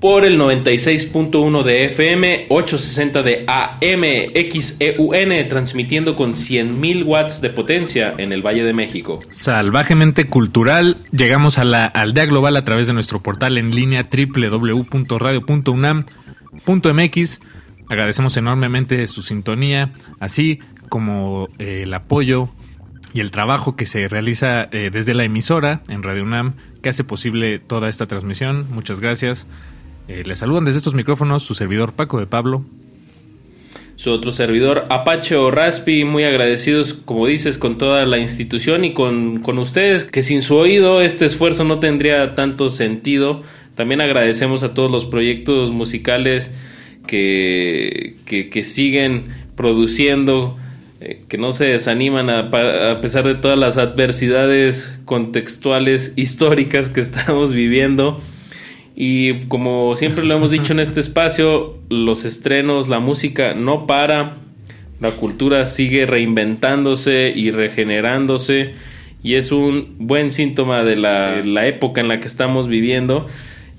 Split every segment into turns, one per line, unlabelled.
Por el 96.1 de FM, 860 de AM, XEUN, transmitiendo con 100.000 watts de potencia en el Valle de México.
Salvajemente cultural, llegamos a la aldea global a través de nuestro portal en línea www.radio.unam.mx. Agradecemos enormemente su sintonía, así como eh, el apoyo y el trabajo que se realiza eh, desde la emisora en Radio UNAM que hace posible toda esta transmisión. Muchas gracias. Eh, les saludan desde estos micrófonos su servidor Paco de Pablo.
Su otro servidor Apache o Raspi, muy agradecidos, como dices, con toda la institución y con, con ustedes, que sin su oído este esfuerzo no tendría tanto sentido. También agradecemos a todos los proyectos musicales que, que, siguen produciendo, eh, que no se desaniman a pesar de todas las adversidades contextuales históricas que estamos viviendo. Y como siempre lo hemos dicho en este espacio, los estrenos, la música no para, la cultura sigue reinventándose y regenerándose y es un buen síntoma de la, época en la que estamos viviendo.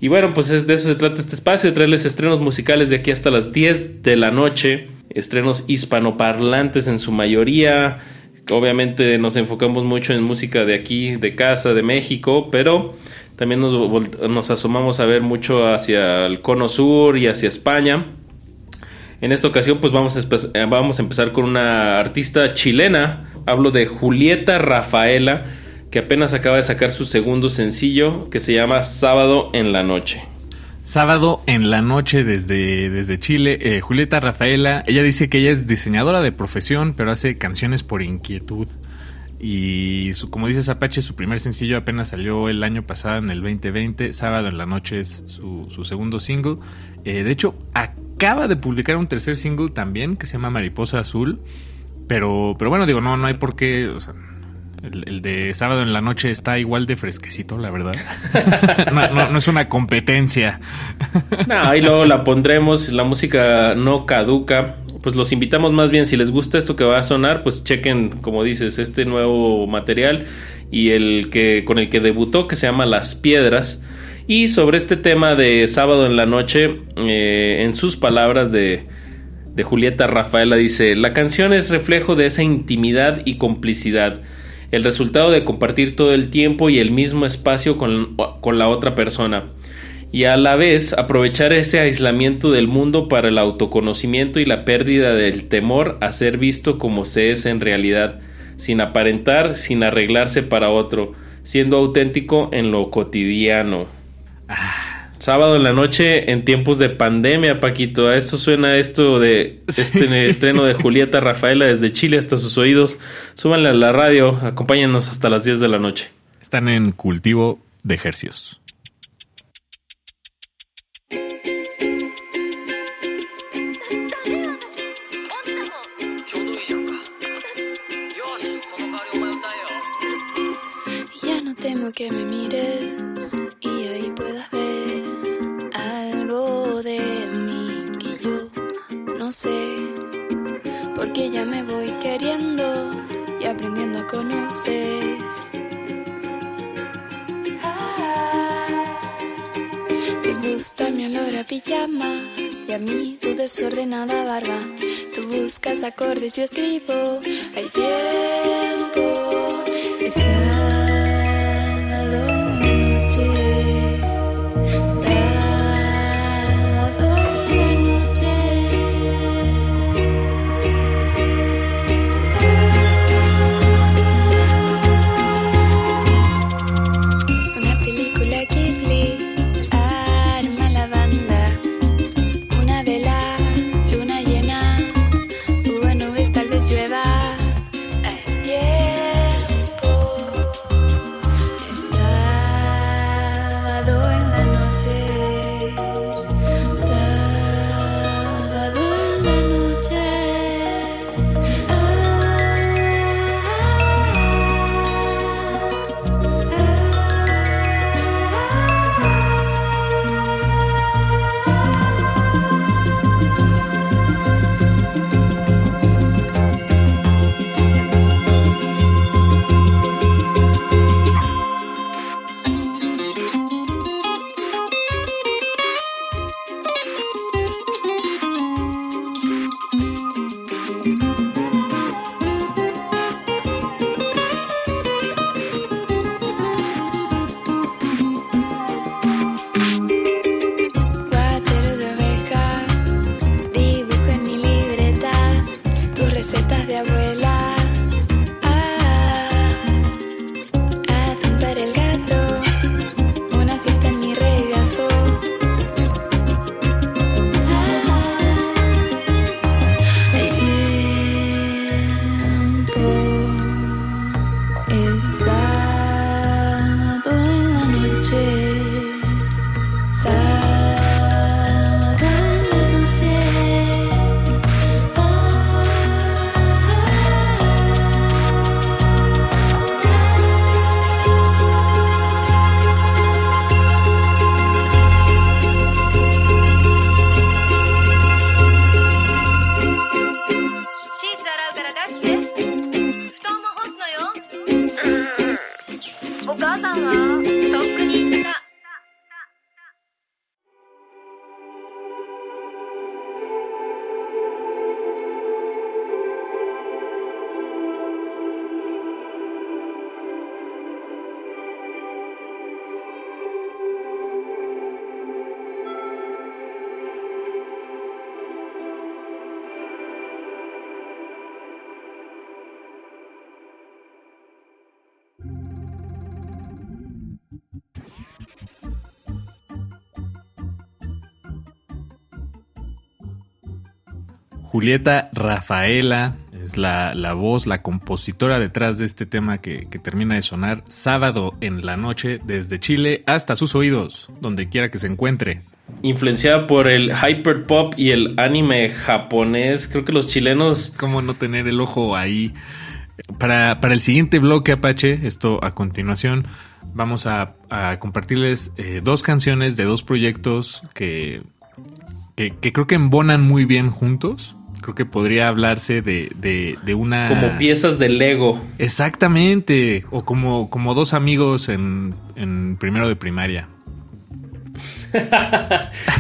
Y bueno, pues es de eso se trata este espacio, de traerles estrenos musicales de aquí hasta las 10 de la noche, estrenos hispanoparlantes en su mayoría. Obviamente nos enfocamos mucho en música de aquí, de casa, de México, pero también nos, nos asomamos a ver mucho hacia el cono sur y hacia España. En esta ocasión pues vamos a, eh, vamos a empezar con una artista chilena. Hablo de Julieta Rafaela, que apenas acaba de sacar su segundo sencillo que se llama Sábado en la Noche.
Sábado en la noche desde, desde Chile, eh, Julieta Rafaela, ella dice que ella es diseñadora de profesión, pero hace canciones por inquietud. Y su, como dices Apache, su primer sencillo apenas salió el año pasado en el 2020. Sábado en la noche es su, su segundo single. Eh, de hecho, acaba de publicar un tercer single también que se llama Mariposa Azul. Pero, pero bueno, digo, no, no hay por qué. O sea, el, el de sábado en la noche está igual de fresquecito, la verdad. no, no- no es una competencia.
No, ahí luego la pondremos, la música no caduca. Pues los invitamos más bien, si les gusta esto que va a sonar, pues chequen, como dices, este nuevo material y el que con el que debutó, que se llama Las Piedras. Y sobre este tema de sábado en la noche, eh, en sus palabras de, de Julieta Rafaela dice, la canción es reflejo de esa intimidad y complicidad, el resultado de compartir todo el tiempo y el mismo espacio con, con la otra persona, y a la vez aprovechar ese aislamiento del mundo para el autoconocimiento y la pérdida del temor a ser visto como se es en realidad, sin aparentar, sin arreglarse para otro, siendo auténtico en lo cotidiano. Sábado en la noche en tiempos de pandemia, Paquito. A esto suena esto de este estreno de Julieta Rafaela desde Chile hasta sus oídos. Súbanle a la radio, acompáñenos hasta las 10 de la noche.
Están en cultivo de ejercicios.
Que me mires y ahí puedas ver algo de mí que yo no sé. Porque ya me voy queriendo y aprendiendo a conocer. Te gusta mi olor a pijama y a mí tu desordenada barba. Tú buscas acordes, yo escribo. Hay tiempo.
Julieta Rafaela es la, la voz, la compositora detrás de este tema que, que termina de sonar sábado en la noche desde Chile hasta sus oídos, donde quiera que se encuentre.
Influenciada por el hyperpop y el anime japonés, creo que los chilenos...
¿Cómo no tener el ojo ahí? Para, para el siguiente bloque Apache, esto a continuación, vamos a, a compartirles eh, dos canciones de dos proyectos que, que, que creo que embonan muy bien juntos. Creo que podría hablarse de, de, de una...
Como piezas de Lego.
Exactamente. O como, como dos amigos en, en primero de primaria.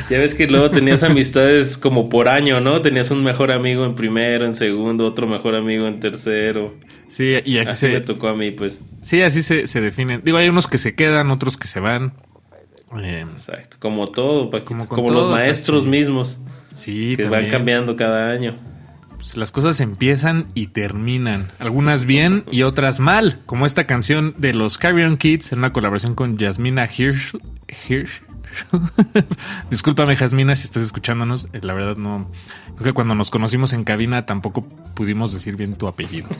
ya ves que luego tenías amistades como por año, ¿no? Tenías un mejor amigo en primero, en segundo, otro mejor amigo en tercero.
Sí, y así,
Así
se,
me tocó a mí, pues.
sí, así se, se definen. Digo, hay unos que se quedan, otros que se van. Eh,
Exacto. Como todo, Paquito.
Como
Como, los maestros mismos.
Sí,
que
también.
van cambiando cada año.
Pues las cosas empiezan y terminan. Algunas bien y otras mal. Como esta canción de los Carrion Kids en una colaboración con Jasmina Hirsch. Hirsch. Discúlpame, Jasmina, si estás escuchándonos. Eh, La verdad, no. Creo que cuando nos conocimos en cabina tampoco pudimos decir bien tu apellido.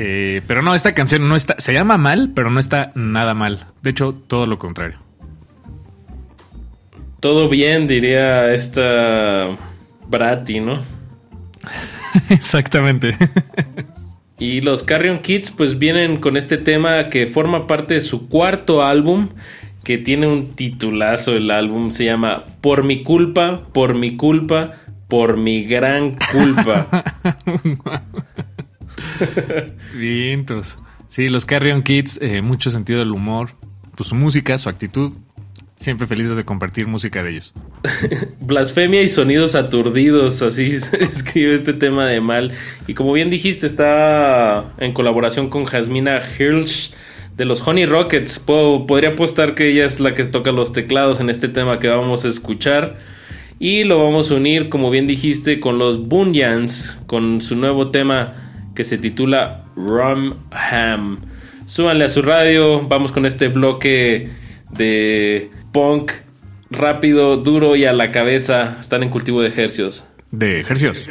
Eh, pero no, esta canción no está. Se llama mal, pero no está nada mal. De hecho, todo lo contrario.
Todo bien, diría esta Brati, ¿no?
Exactamente.
Y los Carrion Kids pues vienen con este tema que forma parte de su cuarto álbum, que tiene un titulazo el álbum, se llama Por mi culpa, por mi culpa, por mi gran culpa.
Vientos. Sí, los Carrion Kids, eh, mucho sentido del humor, pues su música, su actitud, siempre felices de compartir música de ellos.
Blasfemia y sonidos aturdidos, así se escribe este tema de mal. Y como bien dijiste, está en colaboración con Jasmina Hirsch de los Honey Rockets. Puedo- podría apostar que ella es la que toca los teclados en este tema que vamos a escuchar. Y lo vamos a unir, como bien dijiste, con los Bunyans, con su nuevo tema que se titula Rum Ham. Súbanle a su radio, vamos con este bloque de punk rápido, duro y a la cabeza. Están en cultivo de ejercios.
De ejercicios.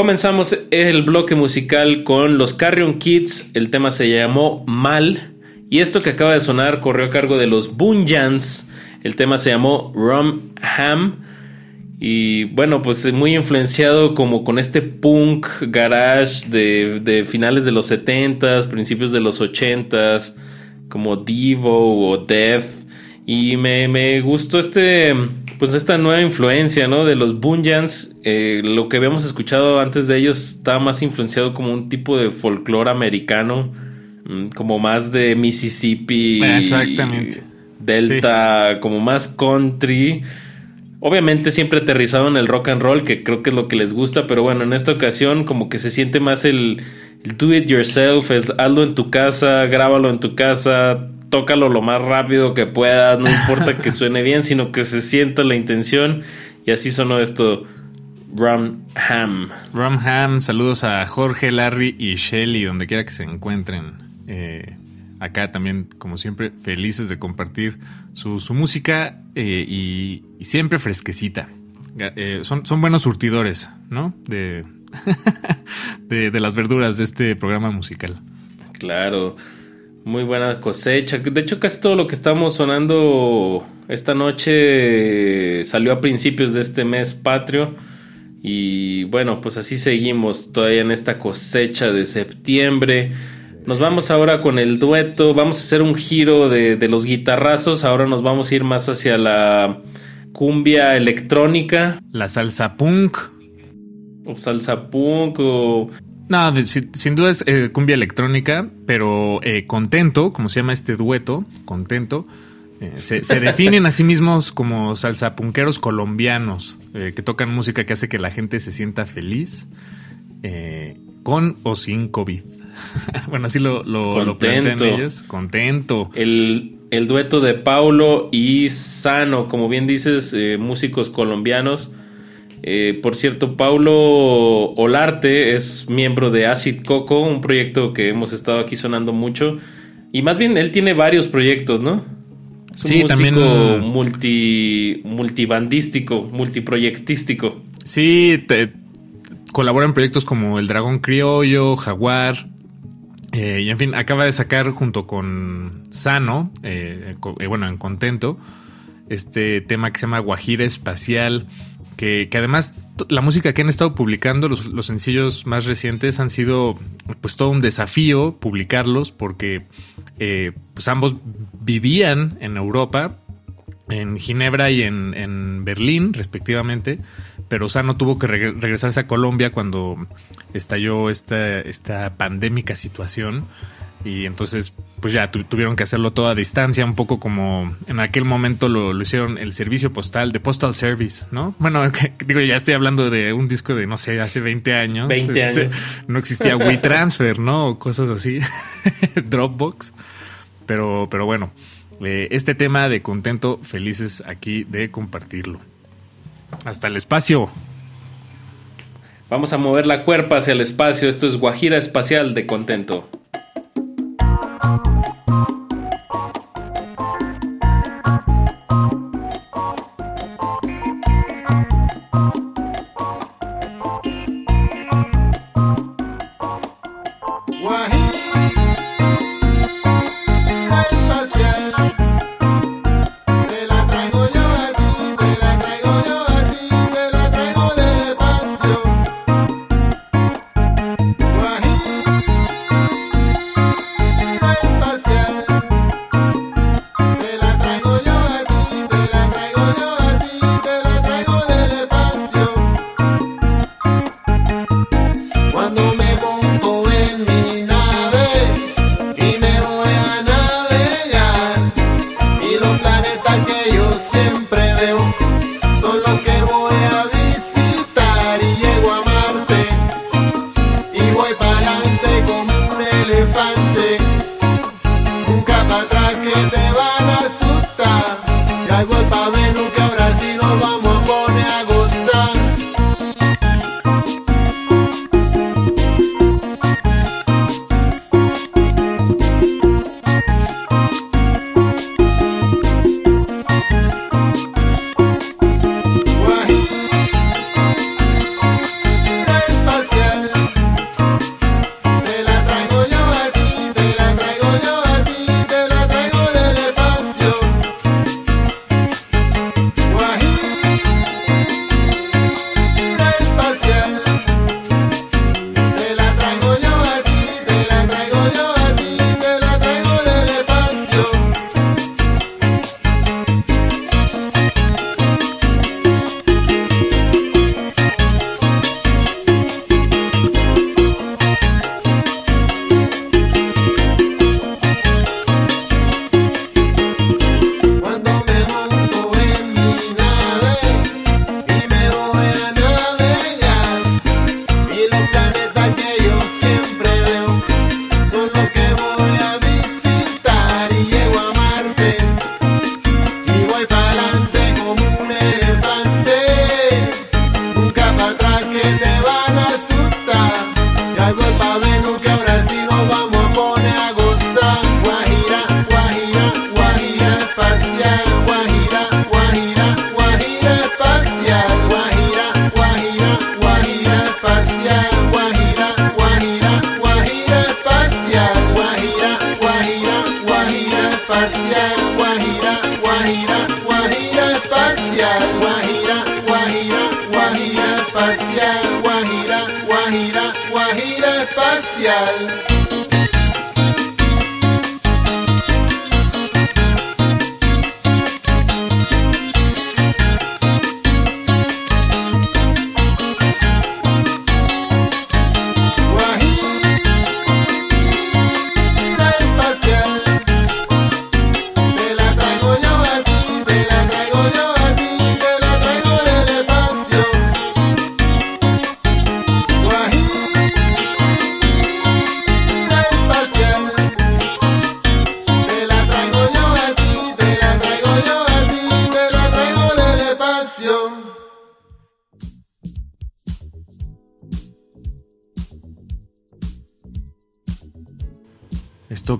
Comenzamos el bloque musical con los Carrion Kids. El tema se llamó Mal. Y esto que acaba de sonar corrió a cargo de los Bunjans. El tema se llamó Rum Ham. Y bueno, pues muy influenciado como con este punk garage de, finales de los 70s, principios de los 80s, como Devo o Death. Y me gustó este, pues esta nueva influencia, ¿no? De los Bunjans. Eh, lo que habíamos escuchado antes de ellos estaba más influenciado como un tipo de folclore americano, mm, como más de Mississippi.
Exactamente.
Delta, como más country. Obviamente siempre aterrizado en el rock and roll, que creo que es lo que les gusta, pero bueno, en esta ocasión como que se siente más el, el do it yourself, el hazlo en tu casa, grábalo en tu casa, tócalo lo más rápido que puedas, no importa que suene bien, sino que se sienta la intención. Y así sonó esto, Rum Ham.
Rum Ham, saludos a Jorge, Larry y Shelly, donde quiera que se encuentren. Eh, acá también, como siempre, felices de compartir su, su música eh, y, y, siempre fresquecita. Eh, son, son buenos surtidores, ¿no? De, de, de las verduras de este programa musical.
Claro. Muy buena cosecha. De hecho, casi todo lo que estamos sonando esta noche salió a principios de este mes patrio. Y bueno, pues así seguimos todavía en esta cosecha de septiembre. Nos vamos ahora con el dueto. Vamos a hacer un giro de, de los guitarrazos. Ahora nos vamos a ir más hacia la cumbia electrónica.
La salsa punk.
O salsa punk o
no, de, sin, sin, duda es eh, cumbia electrónica, pero eh, contento, como se llama este dueto, contento. Eh, se, se, definen a sí mismos como salsapunqueros colombianos, eh, que tocan música que hace que la gente se sienta feliz, con o sin COVID. bueno, así lo, lo, lo, plantean ellos. Contento.
El, el, dueto de Paulo y Sano, como bien dices, músicos colombianos eh, por cierto, Paulo Olarte es miembro de Acid Coco, un proyecto que hemos estado aquí sonando mucho. Y más bien él tiene varios proyectos, ¿no? Es un
sí,
músico
también.
Multi, multibandístico, multiproyectístico.
Sí, te, colabora en proyectos como El Dragón Criollo, Jaguar. Eh, y en fin, acaba de sacar junto con Sano, eh, bueno, en Contento, este tema que se llama Guajira Espacial que, además la música que han estado publicando, los, los, sencillos más recientes, han sido pues todo un desafío publicarlos porque eh, pues ambos vivían en Europa, en Ginebra y en, en Berlín respectivamente, pero Sano tuvo que reg regresarse a Colombia cuando estalló esta, esta pandémica situación. Y entonces, pues ya tu, tuvieron que hacerlo todo a distancia, un poco como en aquel momento lo, lo hicieron el servicio postal, de Postal Service, ¿no? Bueno, que, digo, ya estoy hablando de un disco de, no sé, hace 20 años.
20
este,
años.
No existía WeTransfer, ¿no? O cosas así. Dropbox. Pero, pero bueno, eh, este tema de contento, felices aquí de compartirlo. Hasta el espacio.
Vamos a mover la cuerpa hacia el espacio. Esto es Guajira Espacial de Contento.
Espacial.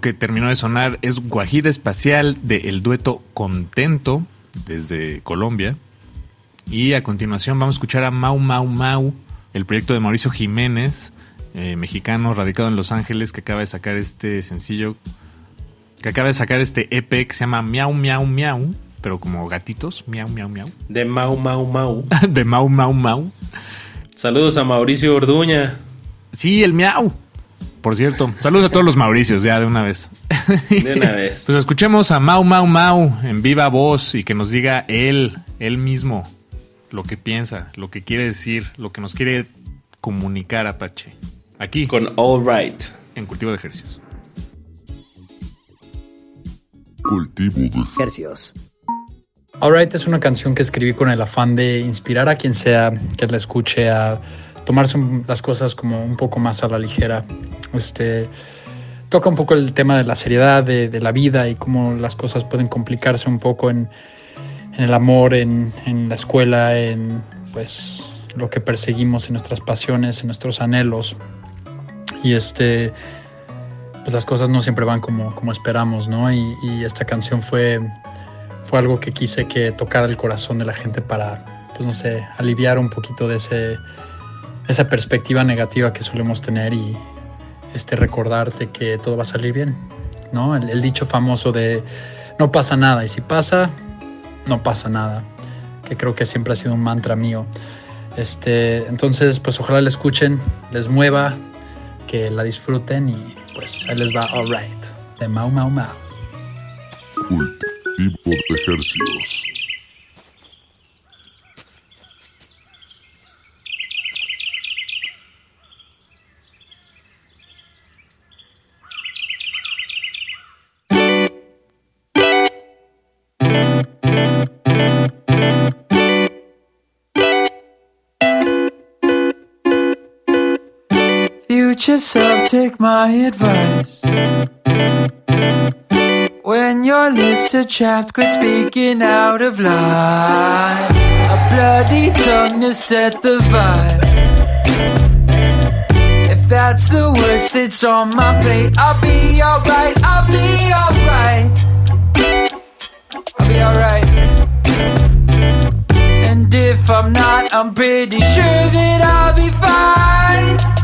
Esto que terminó de sonar es Guajira Espacial del dueto Contento desde Colombia. Y a continuación vamos a escuchar a Mau Mau Mau, el proyecto de Mauricio Jiménez, eh, mexicano radicado en Los Ángeles, que acaba de sacar este sencillo, que acaba de sacar este EP que se llama Miau Miau Miau, pero como gatitos, Miau Miau Miau.
De Mau Mau Mau.
de Mau Mau Mau.
Saludos a Mauricio Orduña.
Sí, el Miau. Por cierto, saludos a todos los Mauricios ya de una vez.
De una vez.
Pues escuchemos a Mau Mau Mau en viva voz y que nos diga él, él mismo, lo que piensa, lo que quiere decir, lo que nos quiere comunicar Apache. Aquí.
Con All Right.
En Cultivo de Ejercicios.
Cultivo de
Hercios. Alright es una canción que escribí con el afán de inspirar a quien sea que la escuche a tomarse las cosas como un poco más a la ligera. Este toca un poco el tema de la seriedad de, la vida y cómo las cosas pueden complicarse un poco en, el amor, en, en la escuela, en pues lo que perseguimos, en nuestras pasiones, en nuestros anhelos. Y este pues las cosas no siempre van como, como esperamos, ¿no? Y, y esta canción fue, fue algo que quise que tocara el corazón de la gente para, pues no sé, aliviar un poquito de ese, esa perspectiva negativa que solemos tener y este, recordarte que todo va a salir bien, ¿no? El, dicho famoso de no pasa nada y si pasa, no pasa nada, que creo que siempre ha sido un mantra mío. Este, entonces, pues ojalá la escuchen, les mueva, que la disfruten y pues ahí les va All Right, de Mau Mau Mau.
Cultivo de Ejercicios.
Future self, take my advice. When your lips are chapped, quit speaking out of line. A bloody tongue to set the vibe. If that's the worst, it's on my plate. I'll be alright, I'll be alright. I'll be alright. And if I'm not, I'm pretty sure that I'll be fine.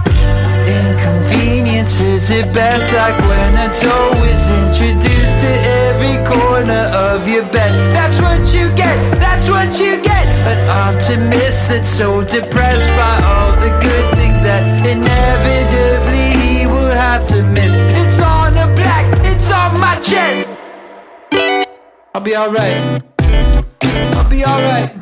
Inconvenience is best like when a toe is introduced to every corner of your bed. That's what you get, that's what you get. An optimist that's so depressed by all the good things that inevitably he will have to miss. It's on a black, it's on my chest. I'll be alright. I'll be alright.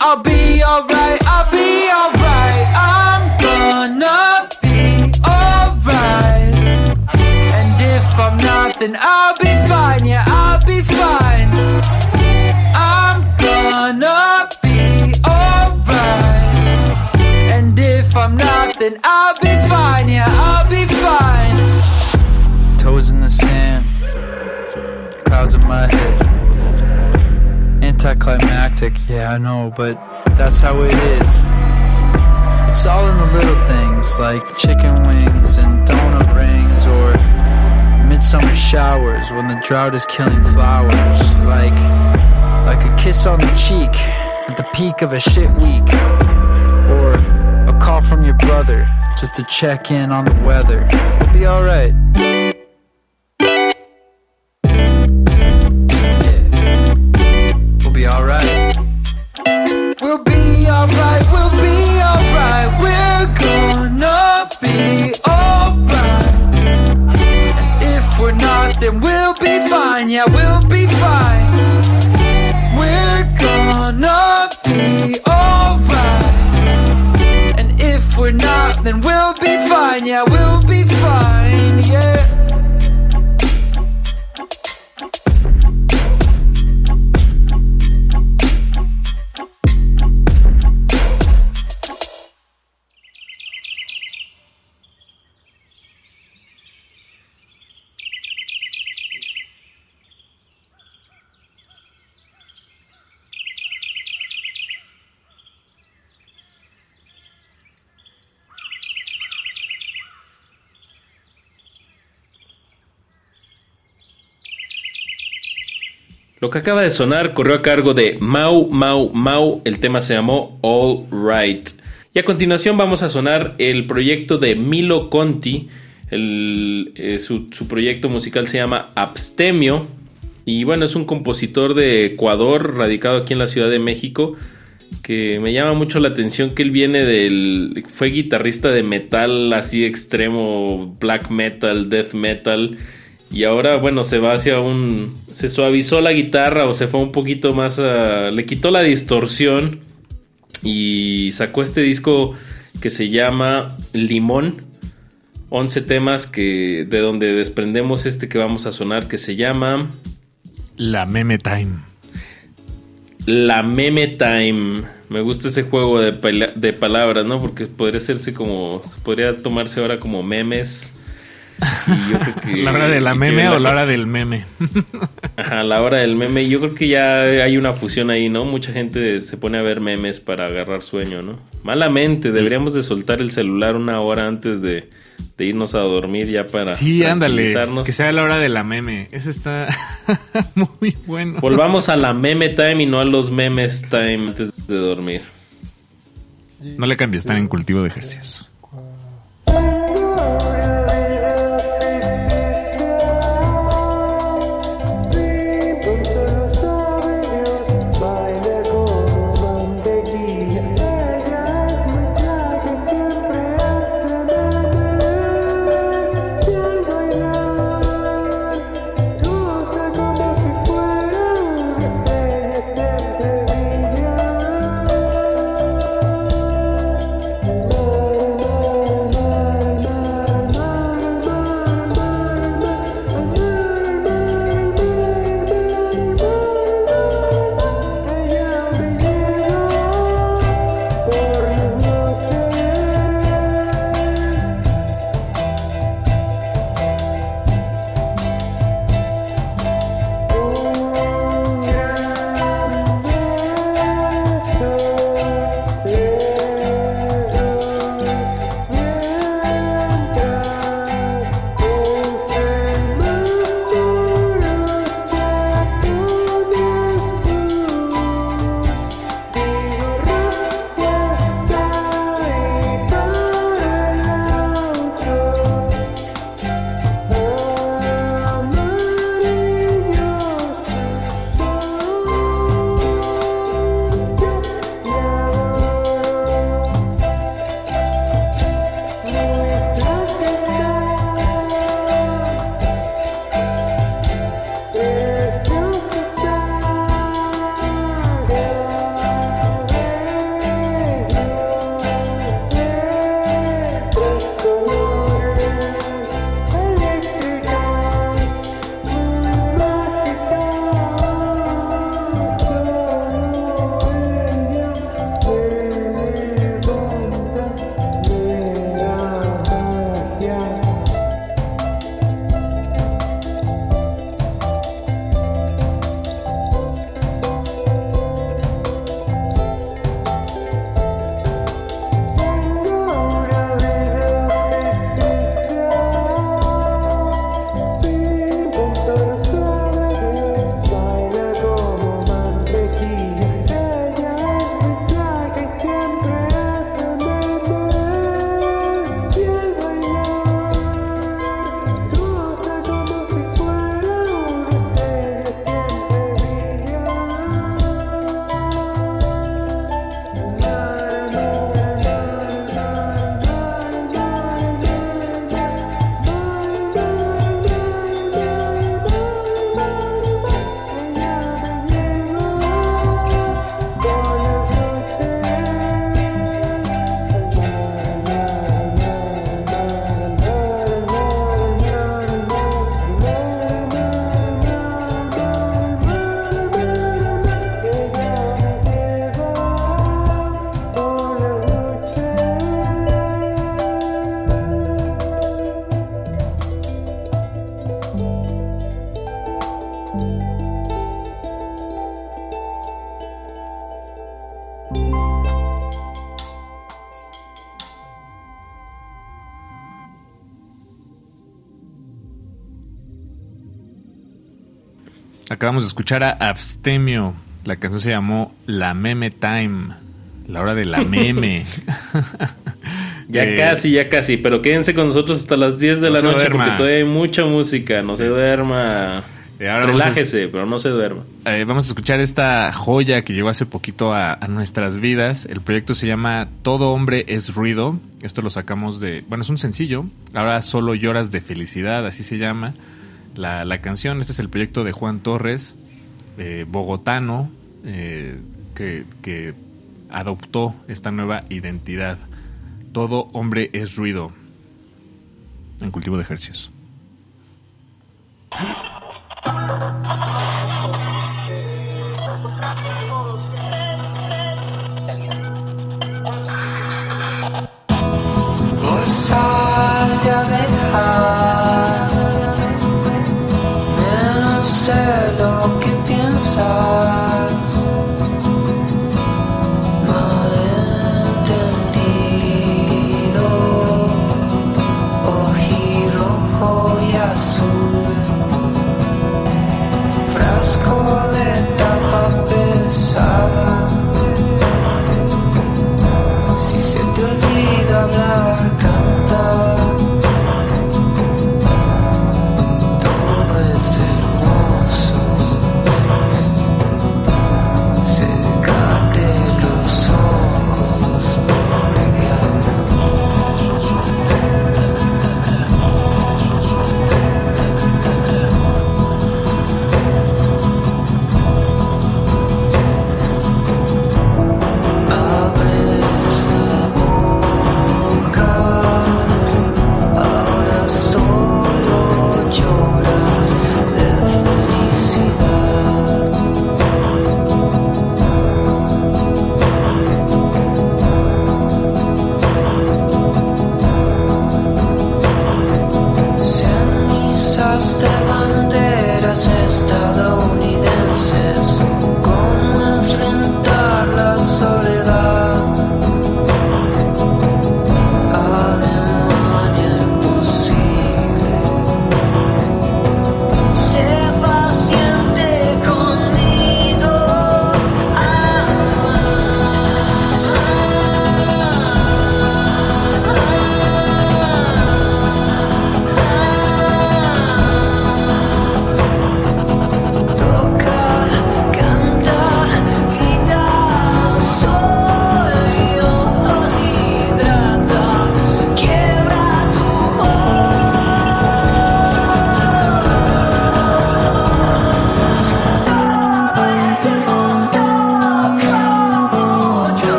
I'll be alright, I'll be alright. I'm gonna be alright. And if I'm not, then I'll be fine. Yeah, I'll be fine. I'm gonna be alright. And if I'm not, then I'll be fine. Yeah, I'll be fine. Toes in the sand, clouds in my head anticlimactic, yeah, I know, but that's how it is. It's all in the little things, like chicken wings and donut rings, or midsummer showers when the drought is killing flowers, like like a kiss on the cheek at the peak of a shit week, or a call from your brother just to check in on the weather. It'll be alright. Fine. Yeah, we'll be fine. We're gonna be alright. And if we're not, then we'll be fine. Yeah, we'll be fine. Yeah.
Lo que acaba de sonar corrió a cargo de Mau Mau Mau, el tema se llamó All Right. Y a continuación vamos a sonar el proyecto de Milo Conti, el, eh, su, su proyecto musical se llama Abstemio, y bueno, es un compositor de Ecuador, radicado aquí en la Ciudad de México, que me llama mucho la atención que él viene del... fue guitarrista de metal así extremo, black metal, death metal, y ahora, bueno, se va hacia un. Se suavizó la guitarra o se fue un poquito más a. Le quitó la distorsión. Y sacó este disco que se llama Limón. 11 temas que. De donde desprendemos este que vamos a sonar. Que se llama.
La Meme Time.
La Meme Time. Me gusta ese juego de, pala- de palabras, ¿no? Porque podría hacerse como. Podría tomarse ahora como memes. Y yo creo que-
¿La hora de la meme o la hora del meme?
Ajá, la hora del meme. Yo creo que ya hay una fusión ahí, ¿no? Mucha gente se pone a ver memes para agarrar sueño, ¿no? Malamente, deberíamos de soltar el celular una hora antes de, de irnos a dormir ya para
Sí, ándale. Que sea la hora de la meme. Ese está muy bueno.
Volvamos a la meme time y no a los memes time antes de dormir.
No le cambies, están en cultivo de ejercicios.
Acabamos de escuchar a Abstemio. La canción se llamó La Meme Time. La hora de la meme.
Ya
Eh,
casi, ya casi. Pero quédense con nosotros hasta las 10 de
No
la noche
duerma.
porque todavía hay mucha música. No se duerma.
Eh, ahora vamos a-
Relájese, pero no se duerma.
Eh, vamos a escuchar esta joya que llegó hace poquito a, a nuestras vidas. El proyecto se llama Todo hombre es ruido. Esto lo sacamos de... Bueno, es un sencillo. Ahora solo lloras de felicidad, así se llama la, la canción. Este es el proyecto de Juan Torres, eh, bogotano, eh, que, que adoptó esta nueva identidad. Todo hombre es ruido. En cultivo de ejercicios.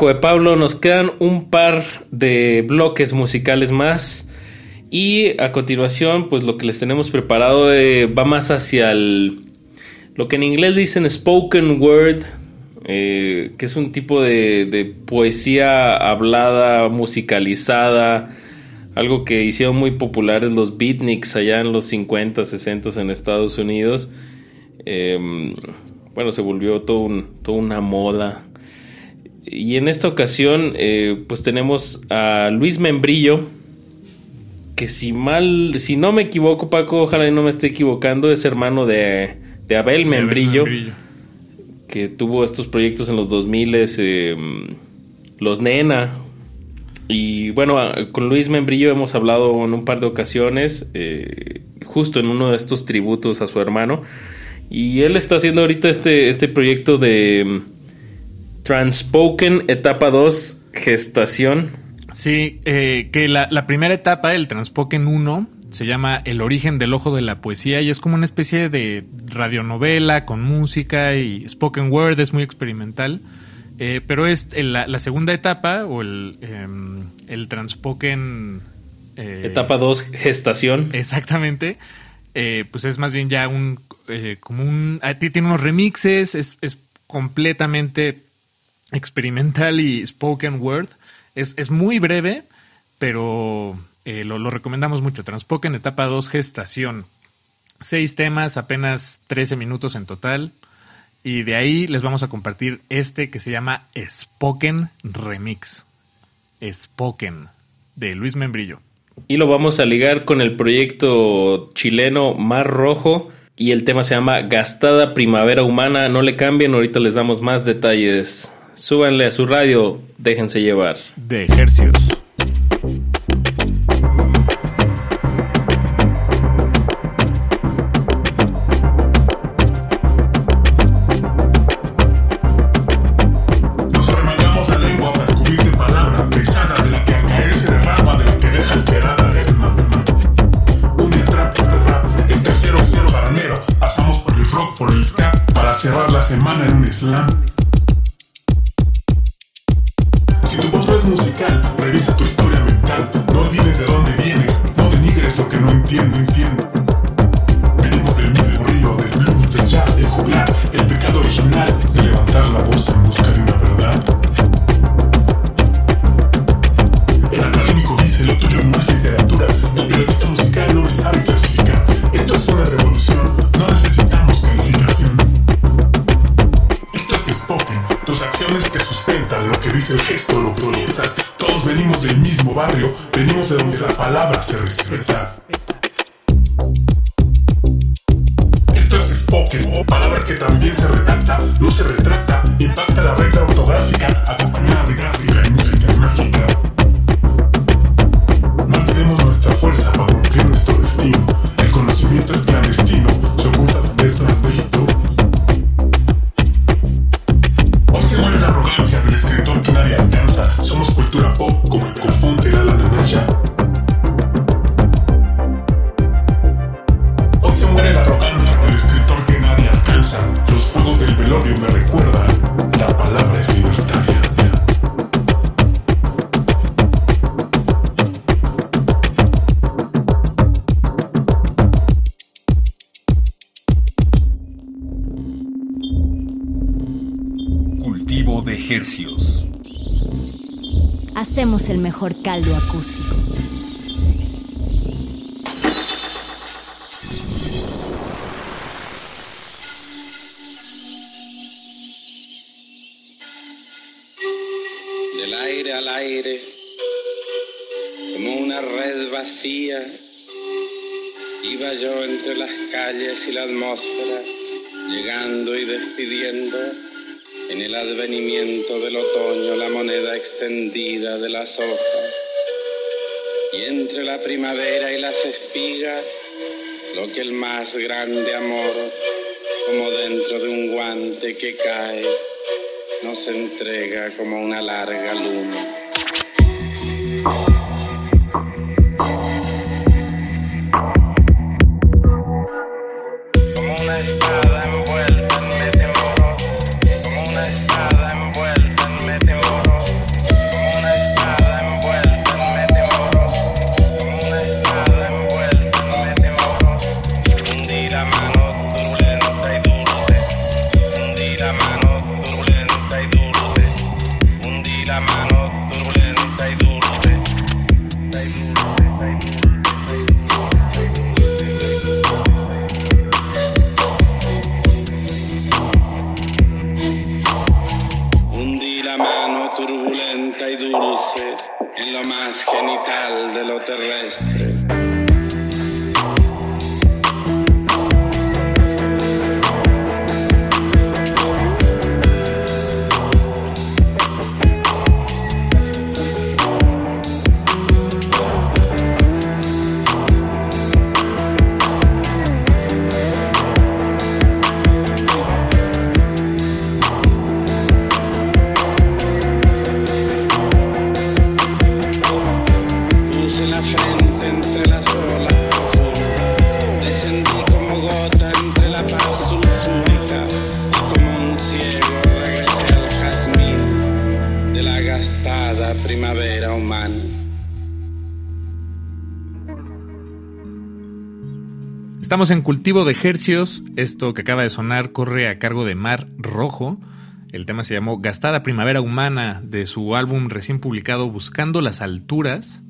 De
Pablo, nos quedan un par de bloques musicales más. Y a continuación, pues lo que les tenemos preparado eh, va más hacia el, lo que en inglés dicen spoken word, eh, que es un tipo de, poesía hablada, musicalizada, algo que hicieron muy populares los beatniks allá en los 50, 60 en Estados Unidos. Eh, bueno, se volvió toda una moda. Y en esta ocasión, eh, pues tenemos a Luis Membrillo, que si mal, si no me equivoco, Paco, ojalá y no me esté equivocando, es hermano de, de Abel Membrillo, que tuvo estos proyectos en los 2000, eh, Los Nena. Y bueno, con Luis Membrillo hemos hablado en un par de ocasiones, eh, justo en uno de estos tributos a su hermano. Y él está haciendo ahorita este, este proyecto de Transpoken Etapa 2 Gestación.
Sí, eh, que la, la primera etapa, el Transpoken 1, se llama El origen del ojo de la poesía y es como una especie de radionovela con música y spoken word, es muy experimental. Eh, pero es la, la segunda etapa o el, em, el Transpoken... eh,
Etapa 2 Gestación.
Exactamente. Pues es más bien ya un como un ah, ti- tiene unos remixes, es, es completamente experimental y spoken word. Es, es muy breve, pero eh, lo, lo recomendamos mucho. Transpoken etapa 2 gestación. Seis temas, apenas 13 minutos en total. Y de ahí les vamos a compartir este que se llama Spoken Remix. Spoken, de Luis Membrillo.
Y lo vamos a ligar con el proyecto chileno Mar Rojo. Y el tema se llama Gastada Primavera Humana. No le cambien, ahorita les damos más detalles. Súbanle a su radio, déjense llevar.
Mejor caldo acústico.
del aire al aire, como una red vacía, iba yo entre las calles y la atmósfera, llegando y despidiendo en el advenimiento del otoño extendida de las hojas, y entre la primavera y las espigas, lo que el más grande amor, como dentro de un guante que cae, nos entrega como una larga luna. En
Cultivo de Hercios. Esto que acaba de sonar corre a cargo de Mar Rojo. El tema se llamó Gastada Primavera Humana de su álbum recién publicado Buscando las Alturas.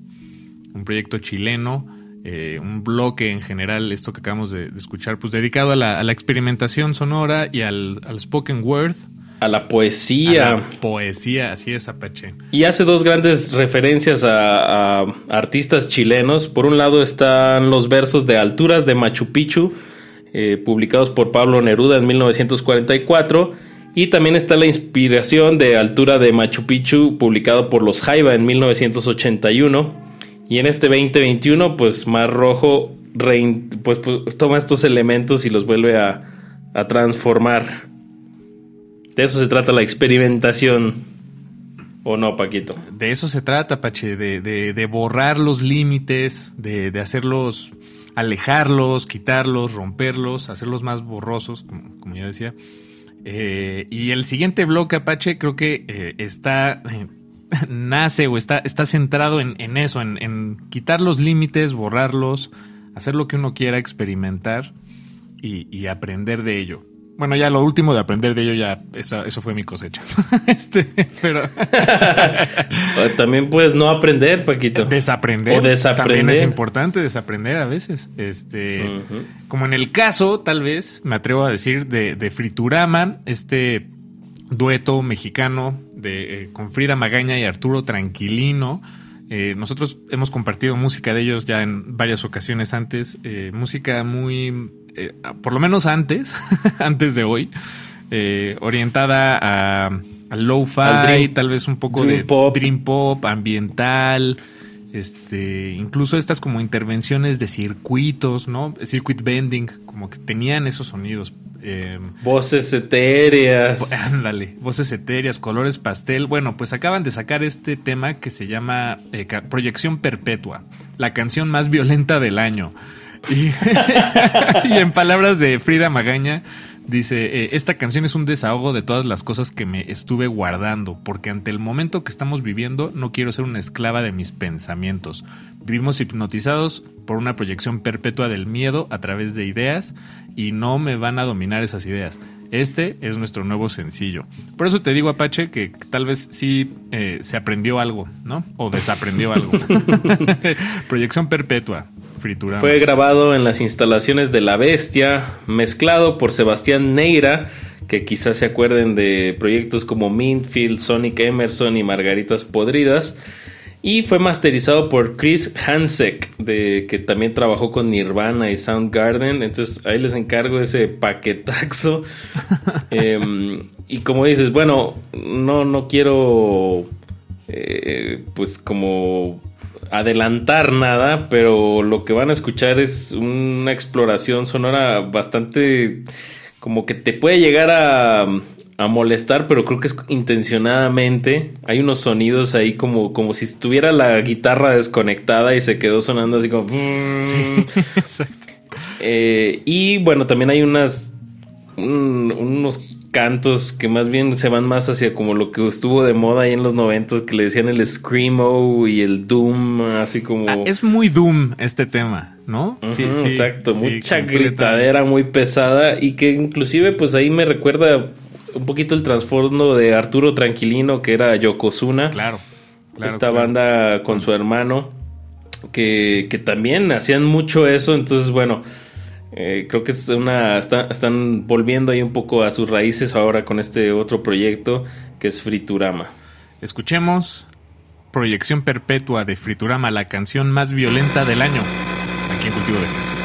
Un proyecto chileno, eh, un bloque en general, esto que acabamos de, escuchar, pues dedicado a la, experimentación sonora y al spoken word.
A la poesía.
A la poesía, así es, Apache.
Y hace dos grandes referencias a, a artistas chilenos. Por un lado están los versos de Alturas de Machu Picchu, eh, publicados por Pablo Neruda en 1944. Y también está la inspiración de Altura de Machu Picchu, publicado por los Jaiba en 1981. Y en este 2021, pues Mar Rojo pues, pues, toma estos elementos y los vuelve a, a transformar. De eso se trata la experimentación. ¿O no, Paquito?
De eso se trata, Pache, de, de- de borrar los límites, de, de hacerlos, alejarlos, quitarlos, romperlos, hacerlos más borrosos, como, como ya decía. Eh, y el siguiente bloque, Apache, creo que eh, está, eh, nace o está, está centrado en, en eso, en, en quitar los límites, borrarlos, hacer lo que uno quiera, experimentar y, y aprender de ello. Bueno, ya lo último de aprender de ello, ya eso, eso fue mi cosecha. este, pero
También puedes no aprender, Paquito.
desaprender.
O desaprender.
También es importante desaprender a veces. Este, como en el caso, tal vez, me atrevo a decir, de, de Friturama, este dueto mexicano de, eh, con Frida Magaña y Arturo Tranquilino. Eh, nosotros hemos compartido música de ellos ya en varias ocasiones antes, eh, música muy, eh, por lo menos antes, antes de hoy, eh, orientada a, a lo-fi, tal vez un poco
dream
de
pop.
dream pop, ambiental, este, incluso estas como intervenciones de circuitos, ¿no? Circuit bending, como que tenían esos sonidos. eh,
Voces etéreas.
Ándale, voces etéreas, colores pastel. Bueno, pues acaban de sacar este tema que se llama eh, Proyección Perpetua, la canción más violenta del año. Y, y en palabras de Frida Magaña, dice, eh, esta canción es un desahogo de todas las cosas que me estuve guardando, porque ante el momento que estamos viviendo no quiero ser una esclava de mis pensamientos. Vivimos hipnotizados por una proyección perpetua del miedo a través de ideas y no me van a dominar esas ideas. Este es nuestro nuevo sencillo. Por eso te digo, Apache, que tal vez sí eh, se aprendió algo, ¿no? O desaprendió algo. Proyección perpetua,
Fue grabado en las instalaciones de La Bestia, mezclado por Sebastián Neira, que quizás se acuerden de proyectos como Mintfield, Sonic Emerson y Margaritas Podridas. Y fue masterizado por Chris Hansek, de, que también trabajó con Nirvana y Soundgarden. Entonces ahí les encargo ese paquetaxo. Em, y como dices, bueno, no, no quiero eh, pues como adelantar nada, pero lo que van a escuchar es una exploración sonora bastante como que te puede llegar a, a molestar, pero creo que es intencionadamente. Hay unos sonidos ahí como, como si estuviera la guitarra desconectada y se quedó sonando así como... Eh, y bueno, también hay unas un- unos cantos que más bien se van más hacia como lo que estuvo de moda ahí en los 90 que le decían el screamo y el doom, así como
Ah, es muy Doom este tema, ¿no?
Ujú, exacto, mucha gritadera
muy
muy pesada y que inclusive pues ahí me recuerda un poquito el trasfondo de Arturo Tranquilino que era Yokozuna.
Claro. claro,
esta
claro.
banda con su hermano que, que también hacían mucho eso, entonces bueno, eh, creo que es una está- están volviendo ahí un poco a sus raíces ahora con este otro proyecto que es Friturama.
Escuchemos Proyección Perpetua de Friturama, la canción más violenta del año. Aquí en Cultivo de Jesús.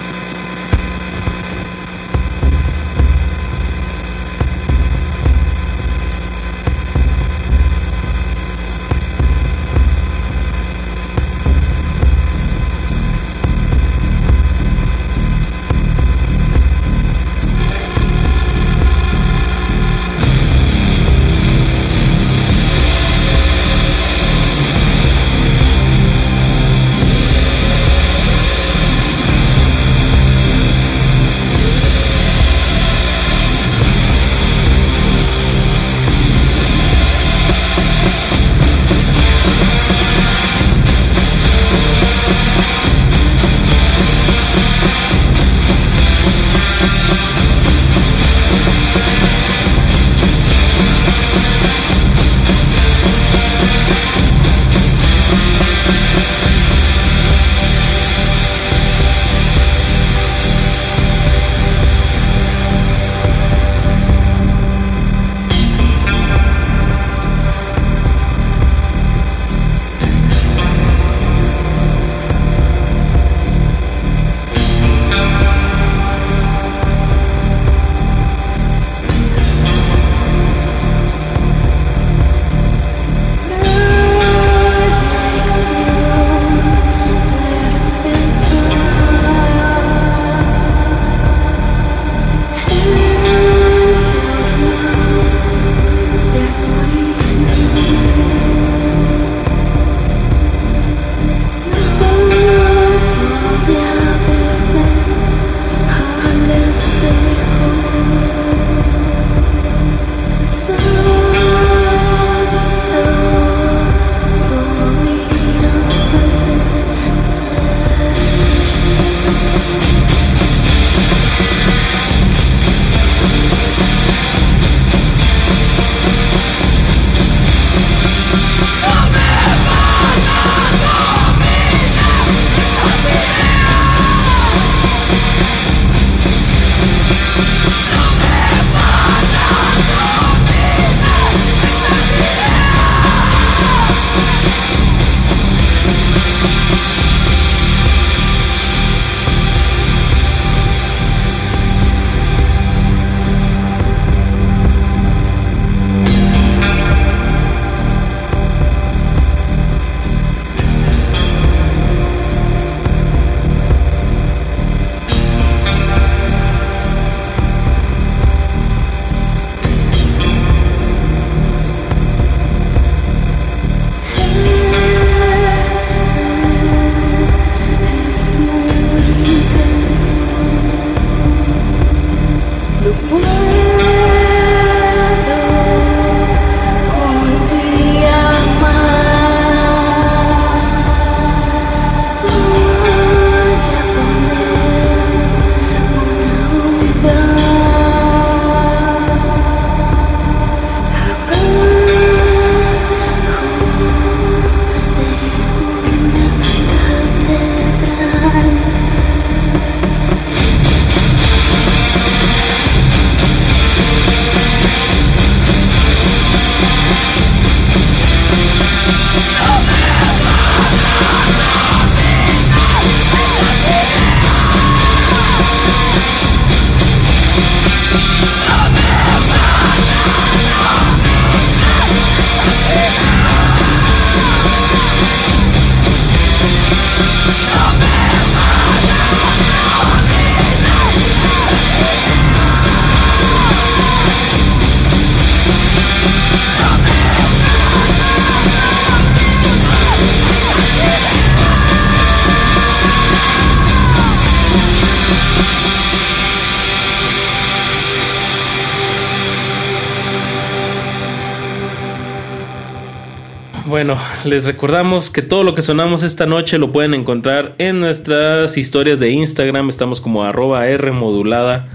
Les recordamos que todo lo que sonamos esta noche lo pueden encontrar en nuestras historias de Instagram. Estamos como arroba R modulada.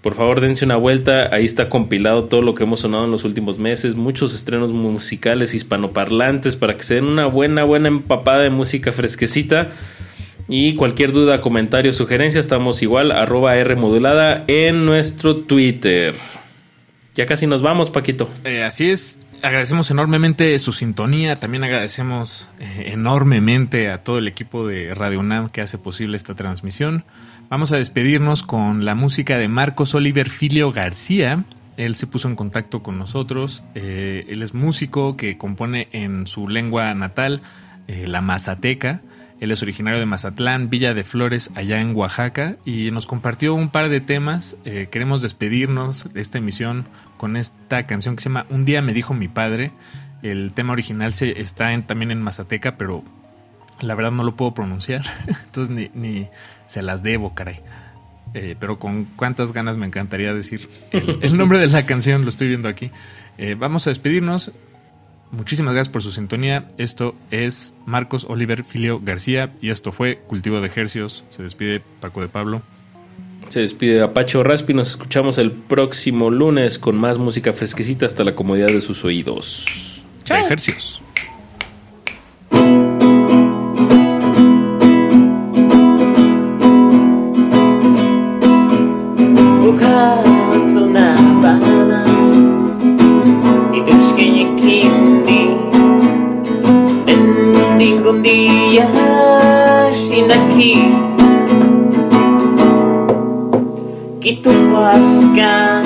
Por favor, dense una vuelta. Ahí está compilado todo lo que hemos sonado en los últimos meses. Muchos estrenos musicales hispanoparlantes para que se den una buena, buena empapada de música fresquecita. Y cualquier duda, comentario, sugerencia, estamos igual, arroba R modulada en nuestro Twitter. Ya casi nos vamos, Paquito.
Eh, así es. Agradecemos enormemente su sintonía. También agradecemos eh, enormemente a todo el equipo de Radio UNAM que hace posible esta transmisión. Vamos a despedirnos con la música de Marcos Oliver Filio García. Él se puso en contacto con nosotros. Eh, él es músico que compone en su lengua natal, eh, la mazateca. Él es originario de Mazatlán, Villa de Flores, allá en Oaxaca, y nos compartió un par de temas. Eh, queremos despedirnos de esta emisión con esta canción que se llama Un día me dijo mi padre. El tema original se, está también en Mazateca, pero la verdad no lo puedo pronunciar, entonces ni, ni se las debo, caray. Eh, pero con cuántas ganas me encantaría decir el, el nombre de la canción, lo estoy viendo aquí. Eh, vamos a despedirnos. Muchísimas gracias por su sintonía. Esto es Marcos Oliver Filio García y esto fue Cultivo de Ejercios. Se despide Paco de Pablo.
Se despide Apacho Raspi. Nos escuchamos el próximo lunes con más música fresquecita hasta la comodidad de sus oídos.
De Ejercios.
dia ainda aqui. Que tu
quase cá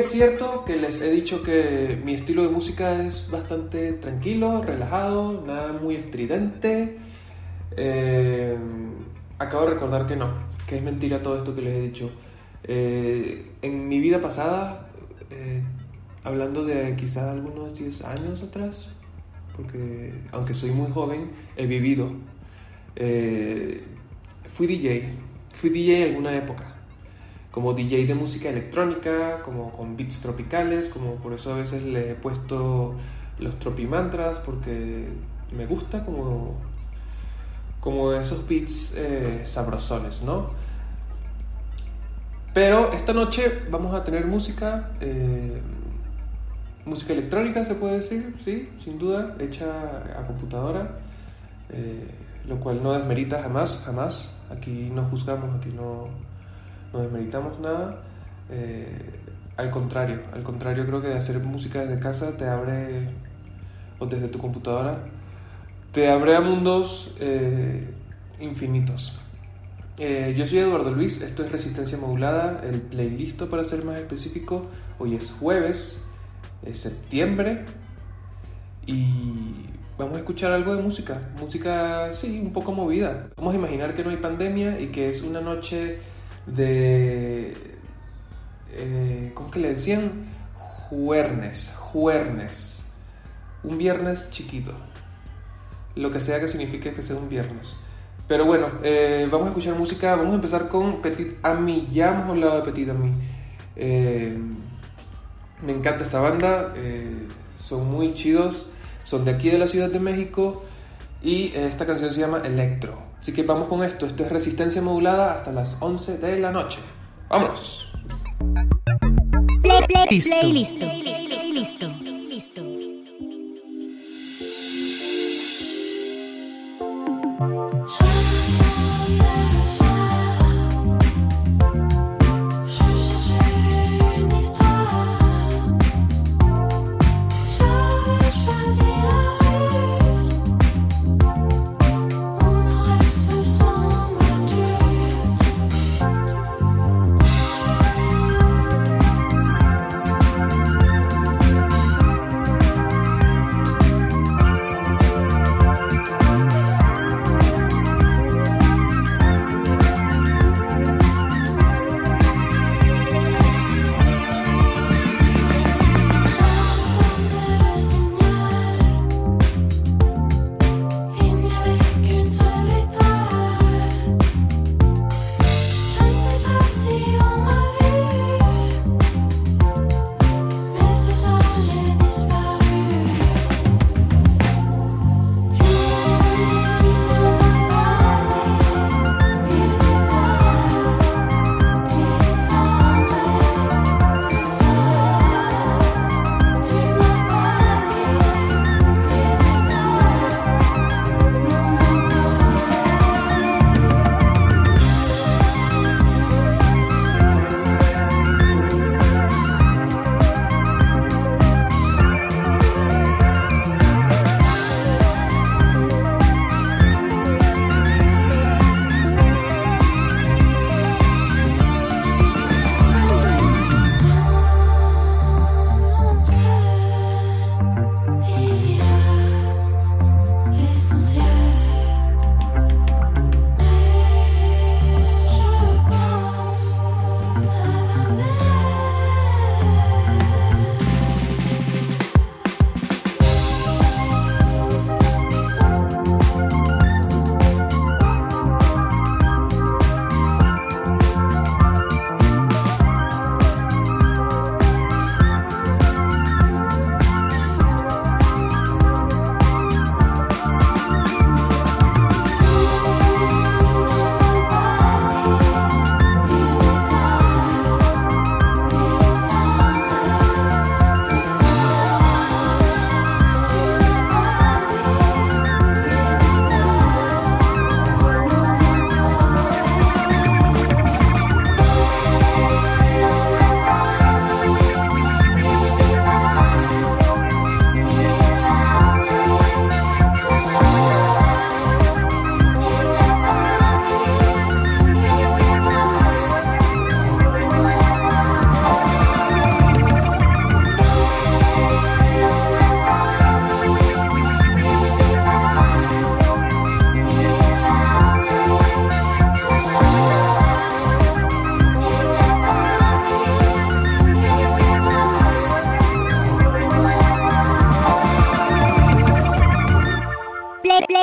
Es cierto que les he dicho que mi estilo de música es bastante tranquilo, relajado, nada muy estridente, eh, acabo de recordar que no, que es mentira todo esto que les he dicho. Eh, en mi vida pasada, eh, hablando de quizás algunos 10 años atrás, porque aunque soy muy joven, he vivido. Eh, fui DJ, fui DJ en alguna época, como DJ de música electrónica, como con beats tropicales, como por eso a veces le he puesto los tropimantras, porque me gusta como, como esos beats eh, sabrosones, ¿no? Pero esta noche vamos a tener música, eh, música electrónica se puede decir, sí, sin duda, hecha a computadora, eh, lo cual no desmerita jamás, jamás. Aquí no juzgamos, aquí no, no desmeritamos nada. Eh, al contrario, al contrario, creo que hacer música desde casa te abre, o desde tu computadora, te abre a mundos eh, infinitos. Eh, yo soy Eduardo Luis, esto es Resistencia Modulada, el playlist para ser más específico. Hoy es jueves, es septiembre y vamos a escuchar algo de música. Música, sí, un poco movida. Vamos a imaginar que no hay pandemia y que es una noche de... Eh, ¿Cómo que le decían? Juernes, juernes. Un viernes chiquito. Lo que sea que signifique que sea un viernes. Pero bueno, eh, vamos a escuchar música. Vamos a empezar con Petit Ami. Ya hemos hablado de Petit Ami. Eh, me encanta esta banda. eh, son muy chidos. Son de aquí de la Ciudad de México. Y esta canción se llama Electro. Así que vamos con esto. Esto es resistencia modulada hasta las 11 de la noche. ¡Vámonos!
Play, play, play, listo. Listo. Listo.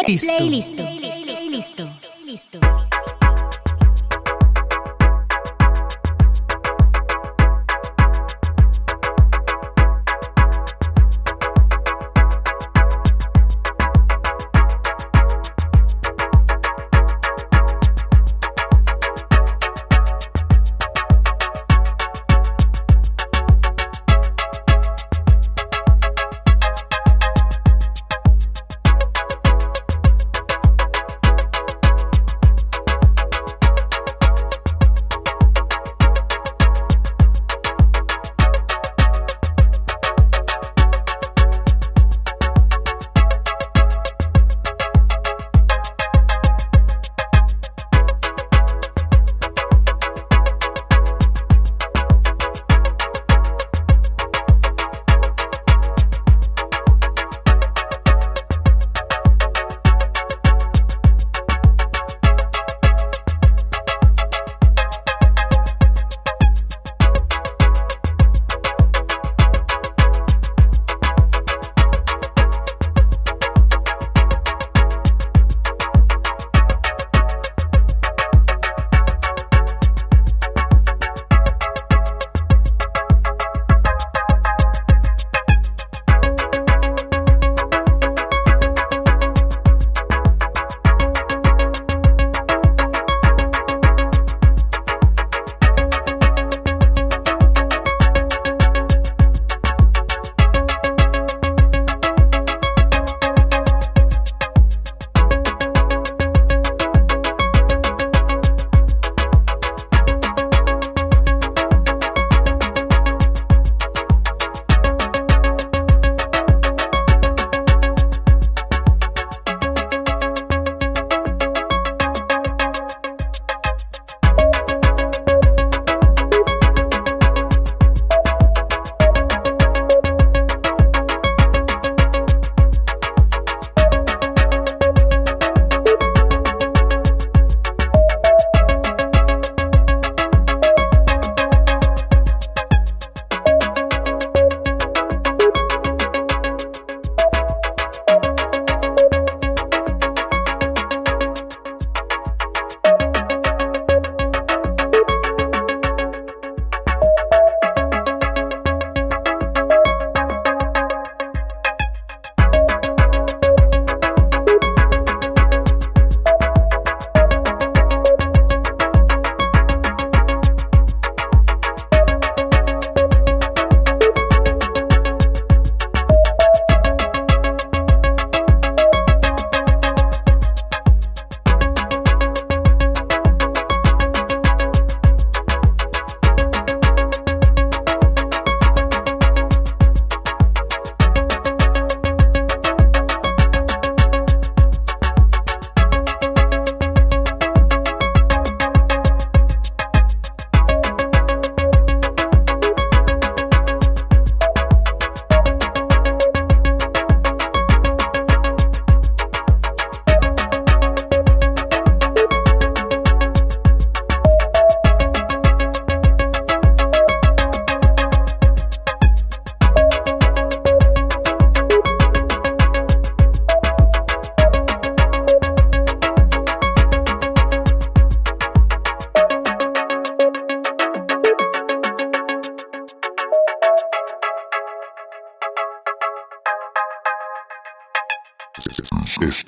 Playlist. Playlist.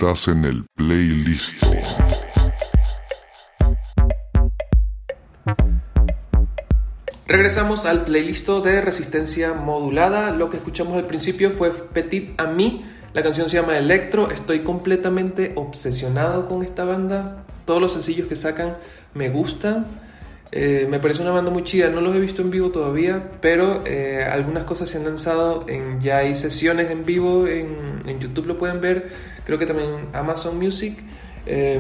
Estás en el playlist.
Regresamos al playlist de resistencia modulada. Lo que escuchamos al principio fue Petit Ami. La canción se llama Electro. Estoy completamente obsesionado con esta banda. Todos los sencillos que sacan me gustan. Eh, me parece una banda muy chida. No los he visto en vivo todavía, pero eh, algunas cosas se han lanzado. Ya hay sesiones en vivo en, YouTube, lo pueden ver. Creo que también Amazon Music. Eh,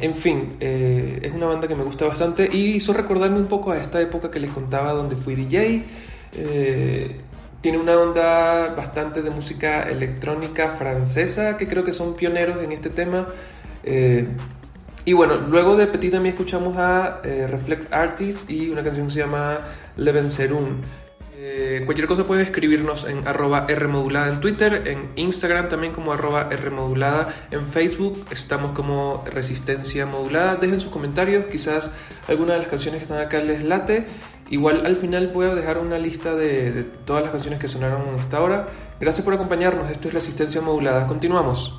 en fin, eh, es una banda que me gusta bastante y hizo recordarme un poco a esta época que les contaba donde fui DJ. Tiene una onda bastante de música electrónica francesa que creo que son pioneros en este tema. Y bueno, luego de Petit Ami escuchamos a eh, Reflex Artist y una canción que se llama Leven Serum. Eh, cualquier cosa pueden escribirnos en arroba Rmodulada en Twitter, en Instagram también como arroba Rmodulada, en Facebook estamos como Resistencia Modulada. Dejen sus comentarios, quizás alguna de las canciones que están acá les late. Igual al final voy a dejar una lista de, de todas las canciones que sonaron en esta hora. Gracias por acompañarnos, esto es Resistencia Modulada. Continuamos.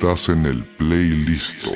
Estás en el playlist.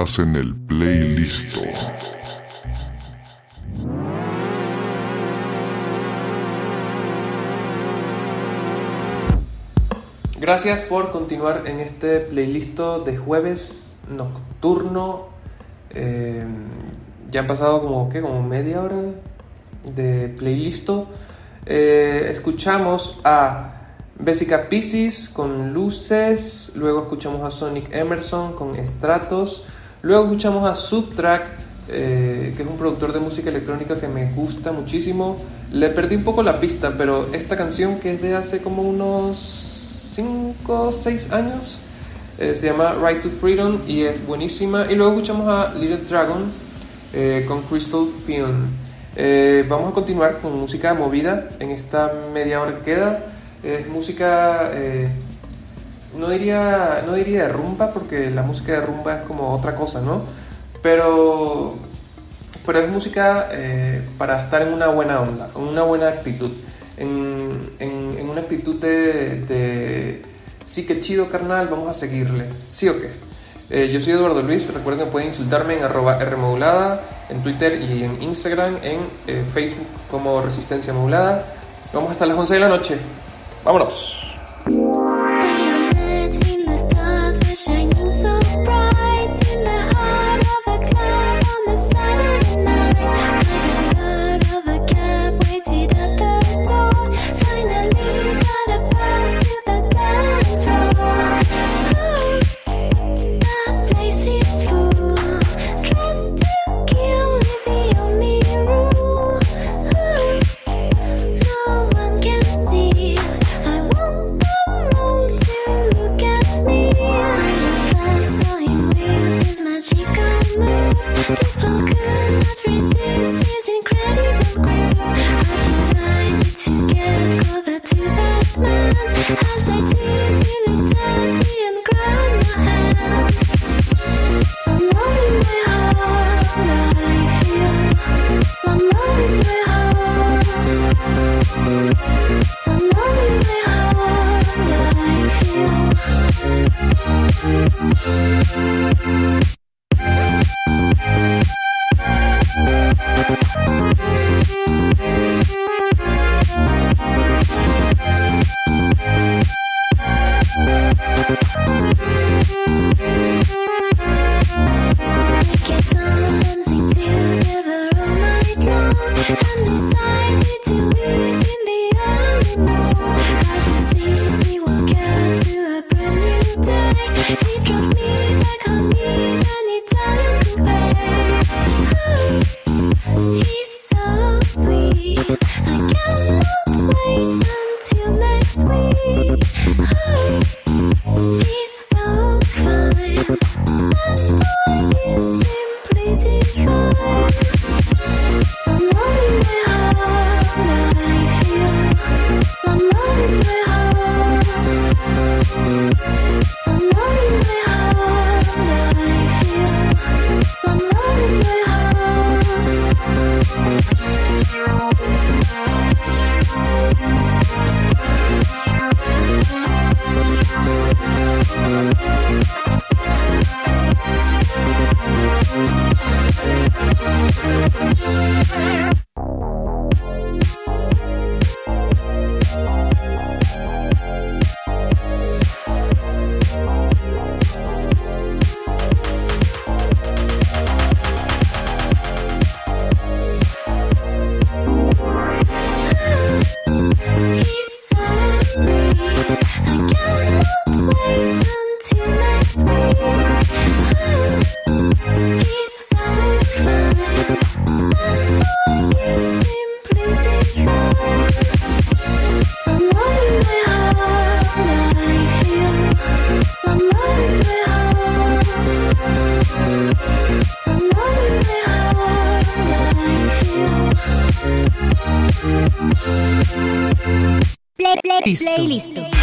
En el playlist.
Gracias por continuar en este playlist de jueves nocturno. Eh, ya han pasado como, ¿qué? como media hora de playlist. Eh, escuchamos a Bessica Pisces con Luces, luego escuchamos a Sonic Emerson con Stratos, luego escuchamos a Subtrack, eh, que es un productor de música electrónica que me gusta muchísimo. Le perdí un poco la pista, pero esta canción que es de hace como unos 5 o 6 años eh, se llama Right to Freedom y es buenísima. Y luego escuchamos a Little Dragon eh, con Crystal Film. Vamos a continuar con música movida en esta media hora que queda. Es música, no, diría, no diría rumba, porque la música de rumba es como otra cosa, ¿no? Pero, pero es música eh, para estar en una buena onda, con una buena actitud. En, en- en una actitud de, de, sí que chido, carnal, vamos a seguirle. ¿Sí o qué? Eh, yo soy Eduardo Luis, recuerden que pueden insultarme en arroba Rmodulada, en Twitter y en Instagram, en eh, Facebook como Resistencia Modulada. Vamos hasta las 11 de la noche. Vámonos.
Bye.
Listo.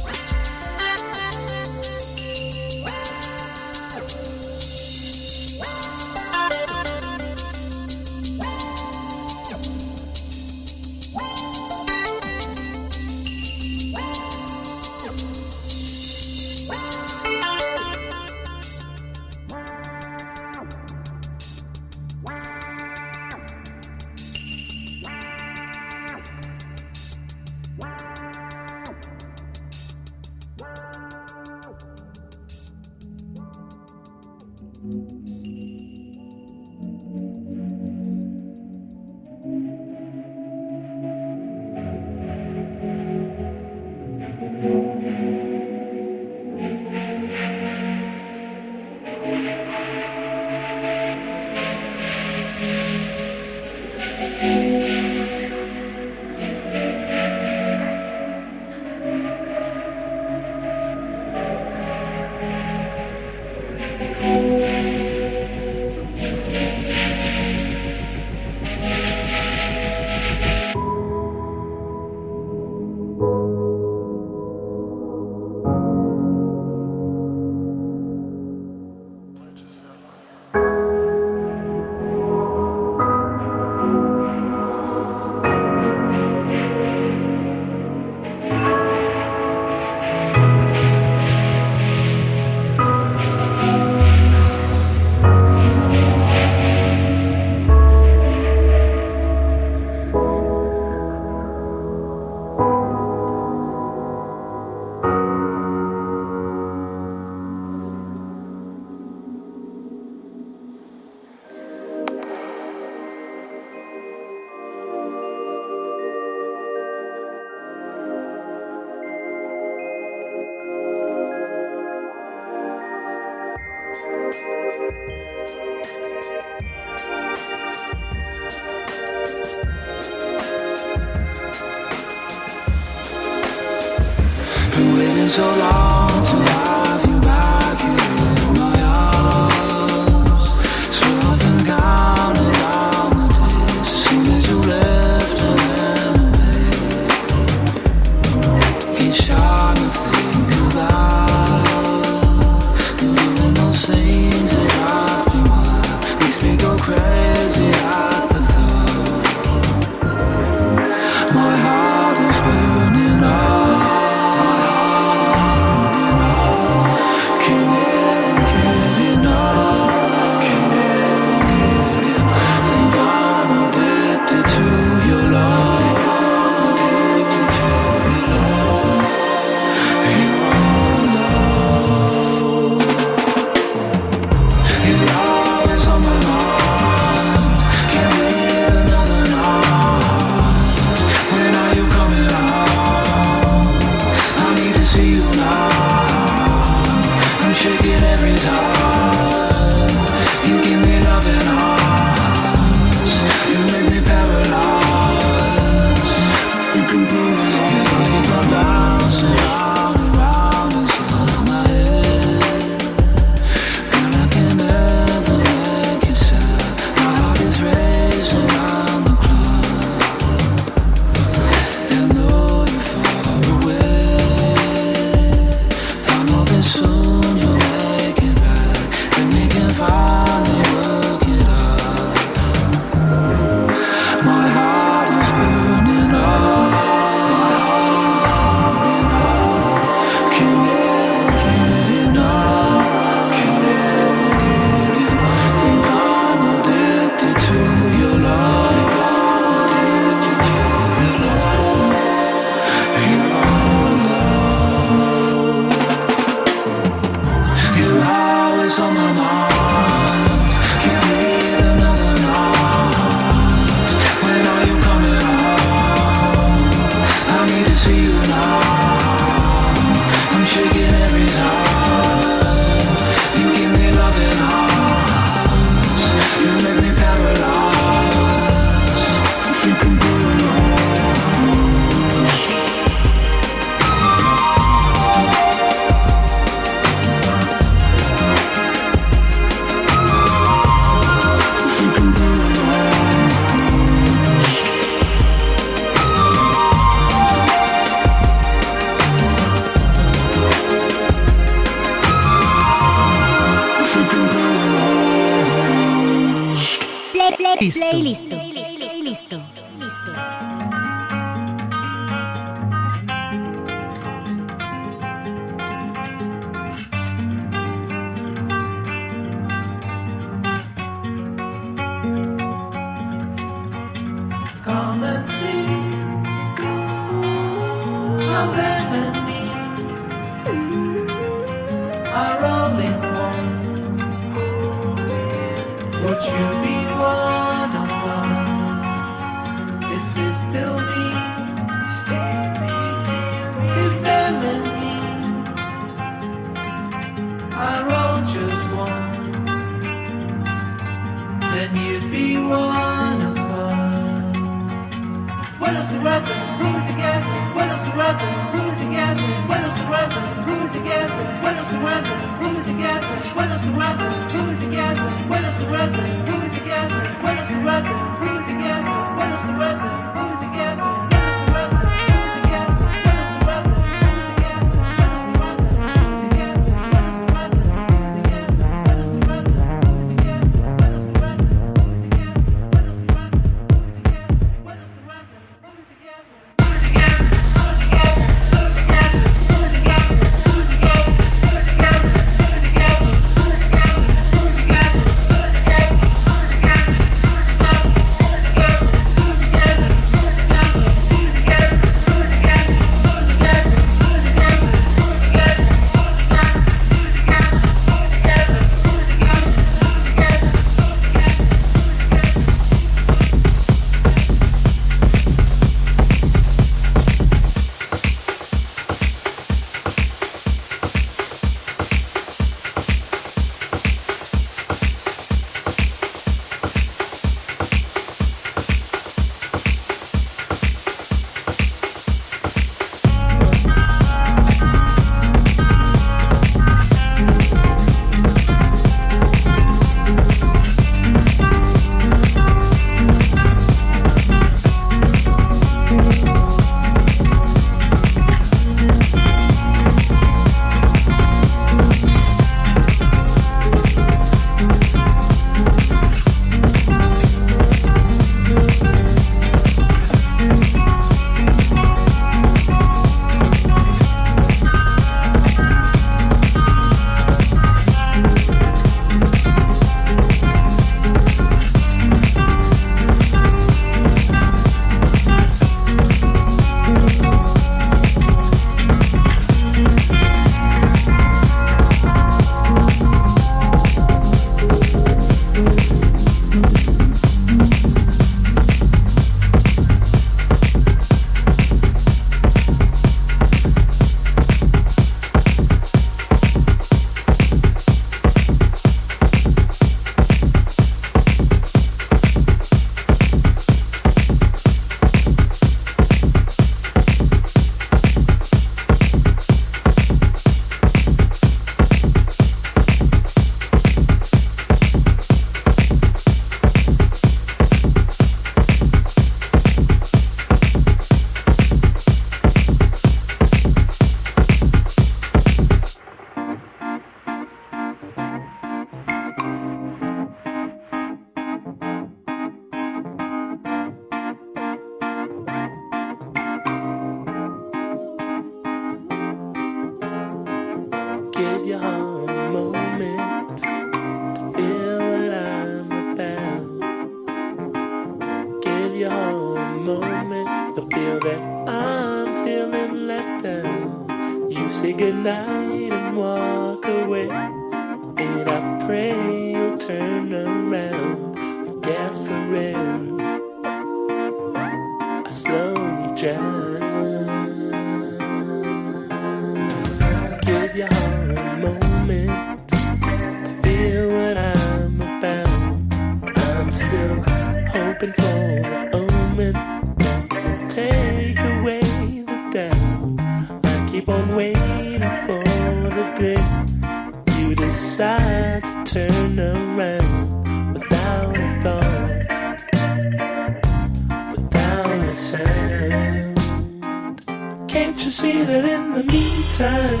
you see that
in the meantime,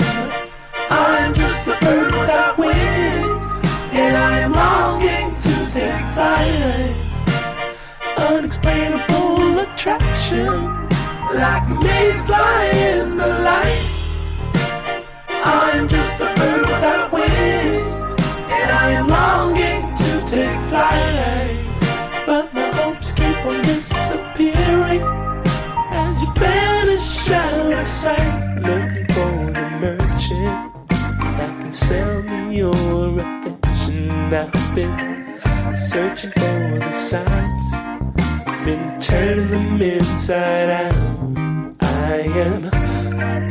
I'm just a bird without wings, and I am longing to take flight. Unexplainable attraction, like me flying the light. sight. Looking for the merchant that can sell me your affection. I've been searching for the signs, been turning them inside out. I am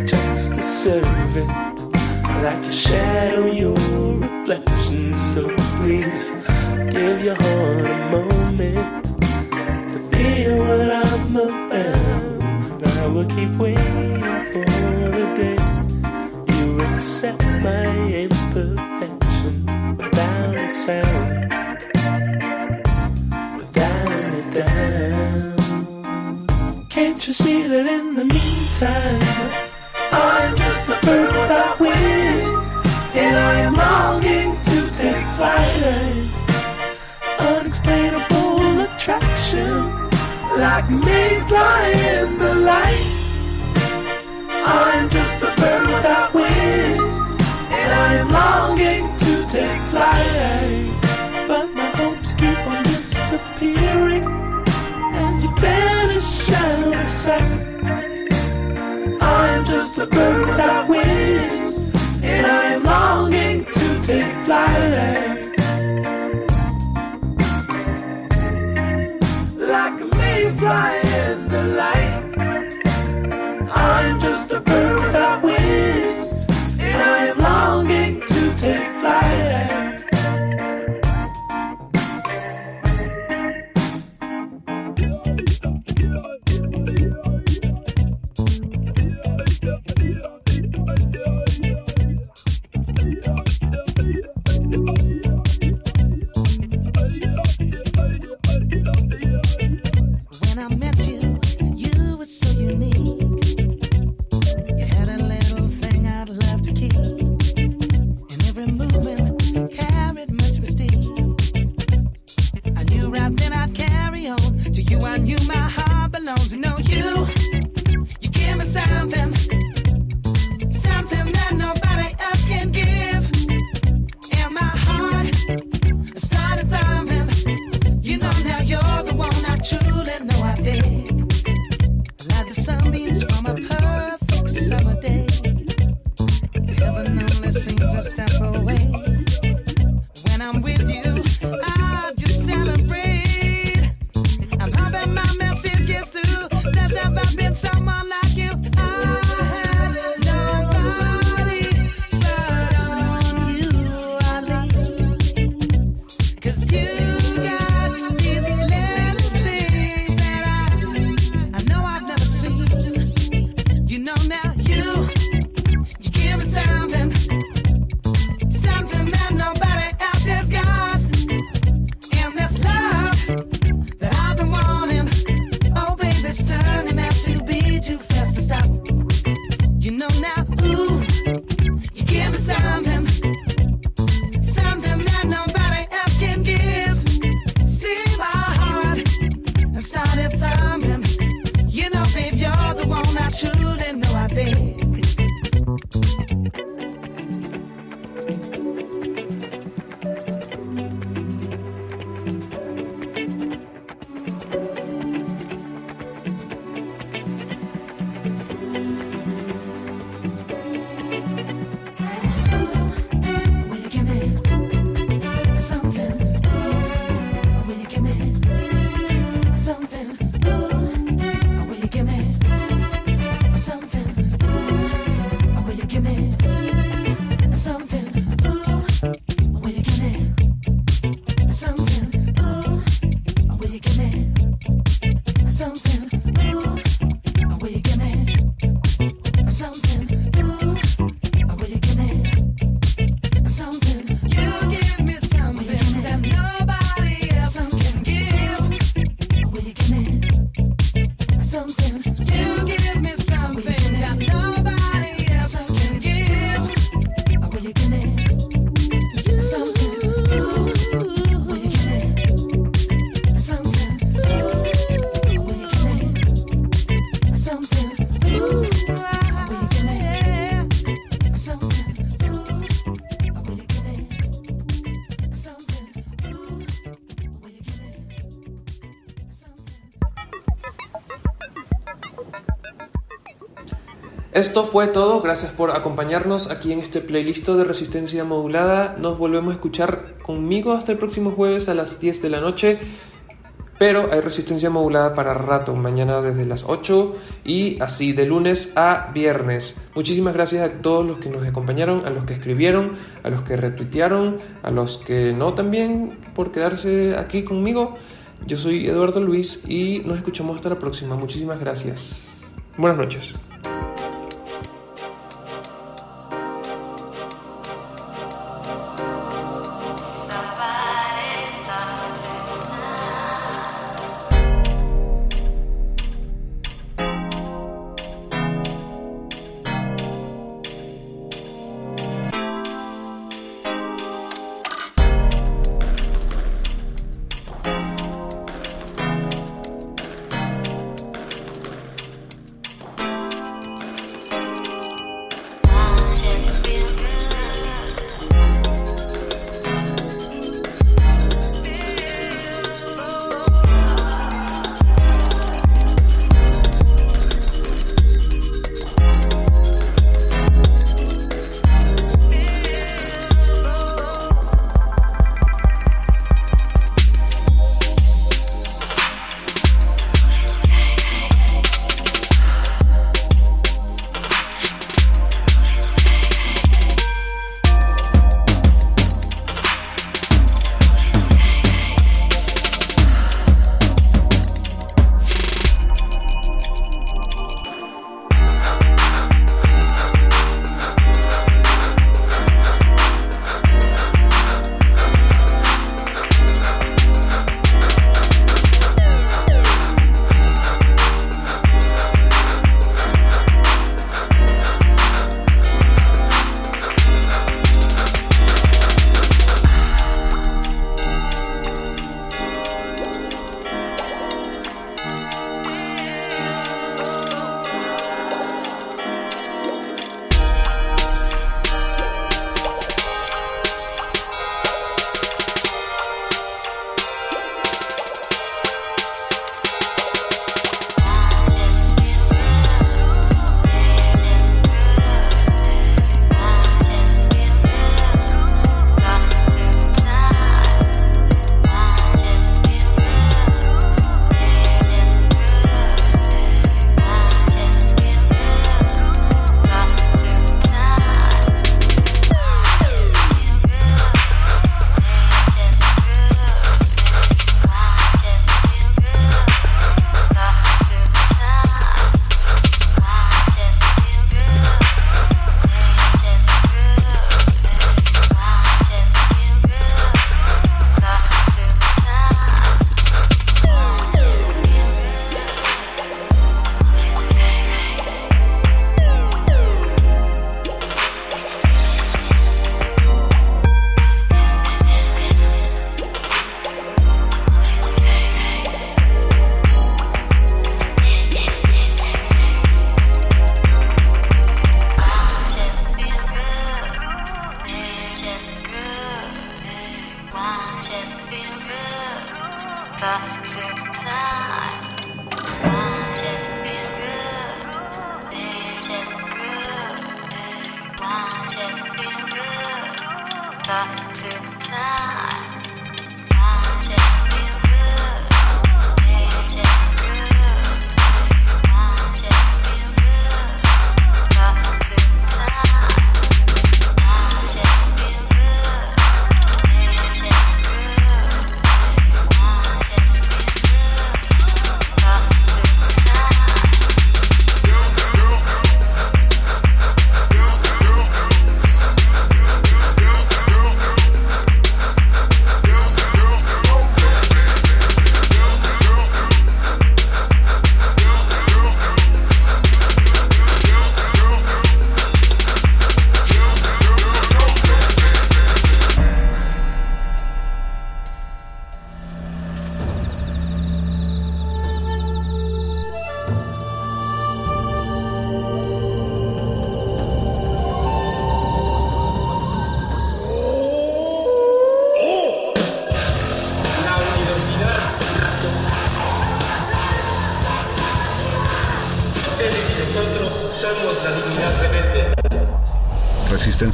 just a servant, like a shadow, your reflection. So please give your heart a moment to feel what I'm about. I keep waiting for the day you accept my imperfection without a sound, without any doubt. Can't you see that in the meantime, I'm just a bird without wings, and I am longing to take flight. Like me flying the light. I'm just a bird without wings, and I am longing to take flight. But my hopes keep on disappearing as you vanish out of sight. I'm just a bird without wings, and I am longing to take flight. Like mayfly in the light. I'm just a bird without wings,
Esto fue todo, gracias por acompañarnos aquí en este playlist de resistencia modulada. Nos volvemos a escuchar conmigo hasta el próximo jueves a las 10 de la noche. Pero hay resistencia modulada para rato, mañana desde las 8 y así de lunes a viernes. Muchísimas gracias a todos los que nos acompañaron, a los que escribieron, a los que retuitearon, a los que no también por quedarse aquí conmigo. Yo soy Eduardo Luis y nos escuchamos hasta la próxima. Muchísimas gracias. Buenas noches.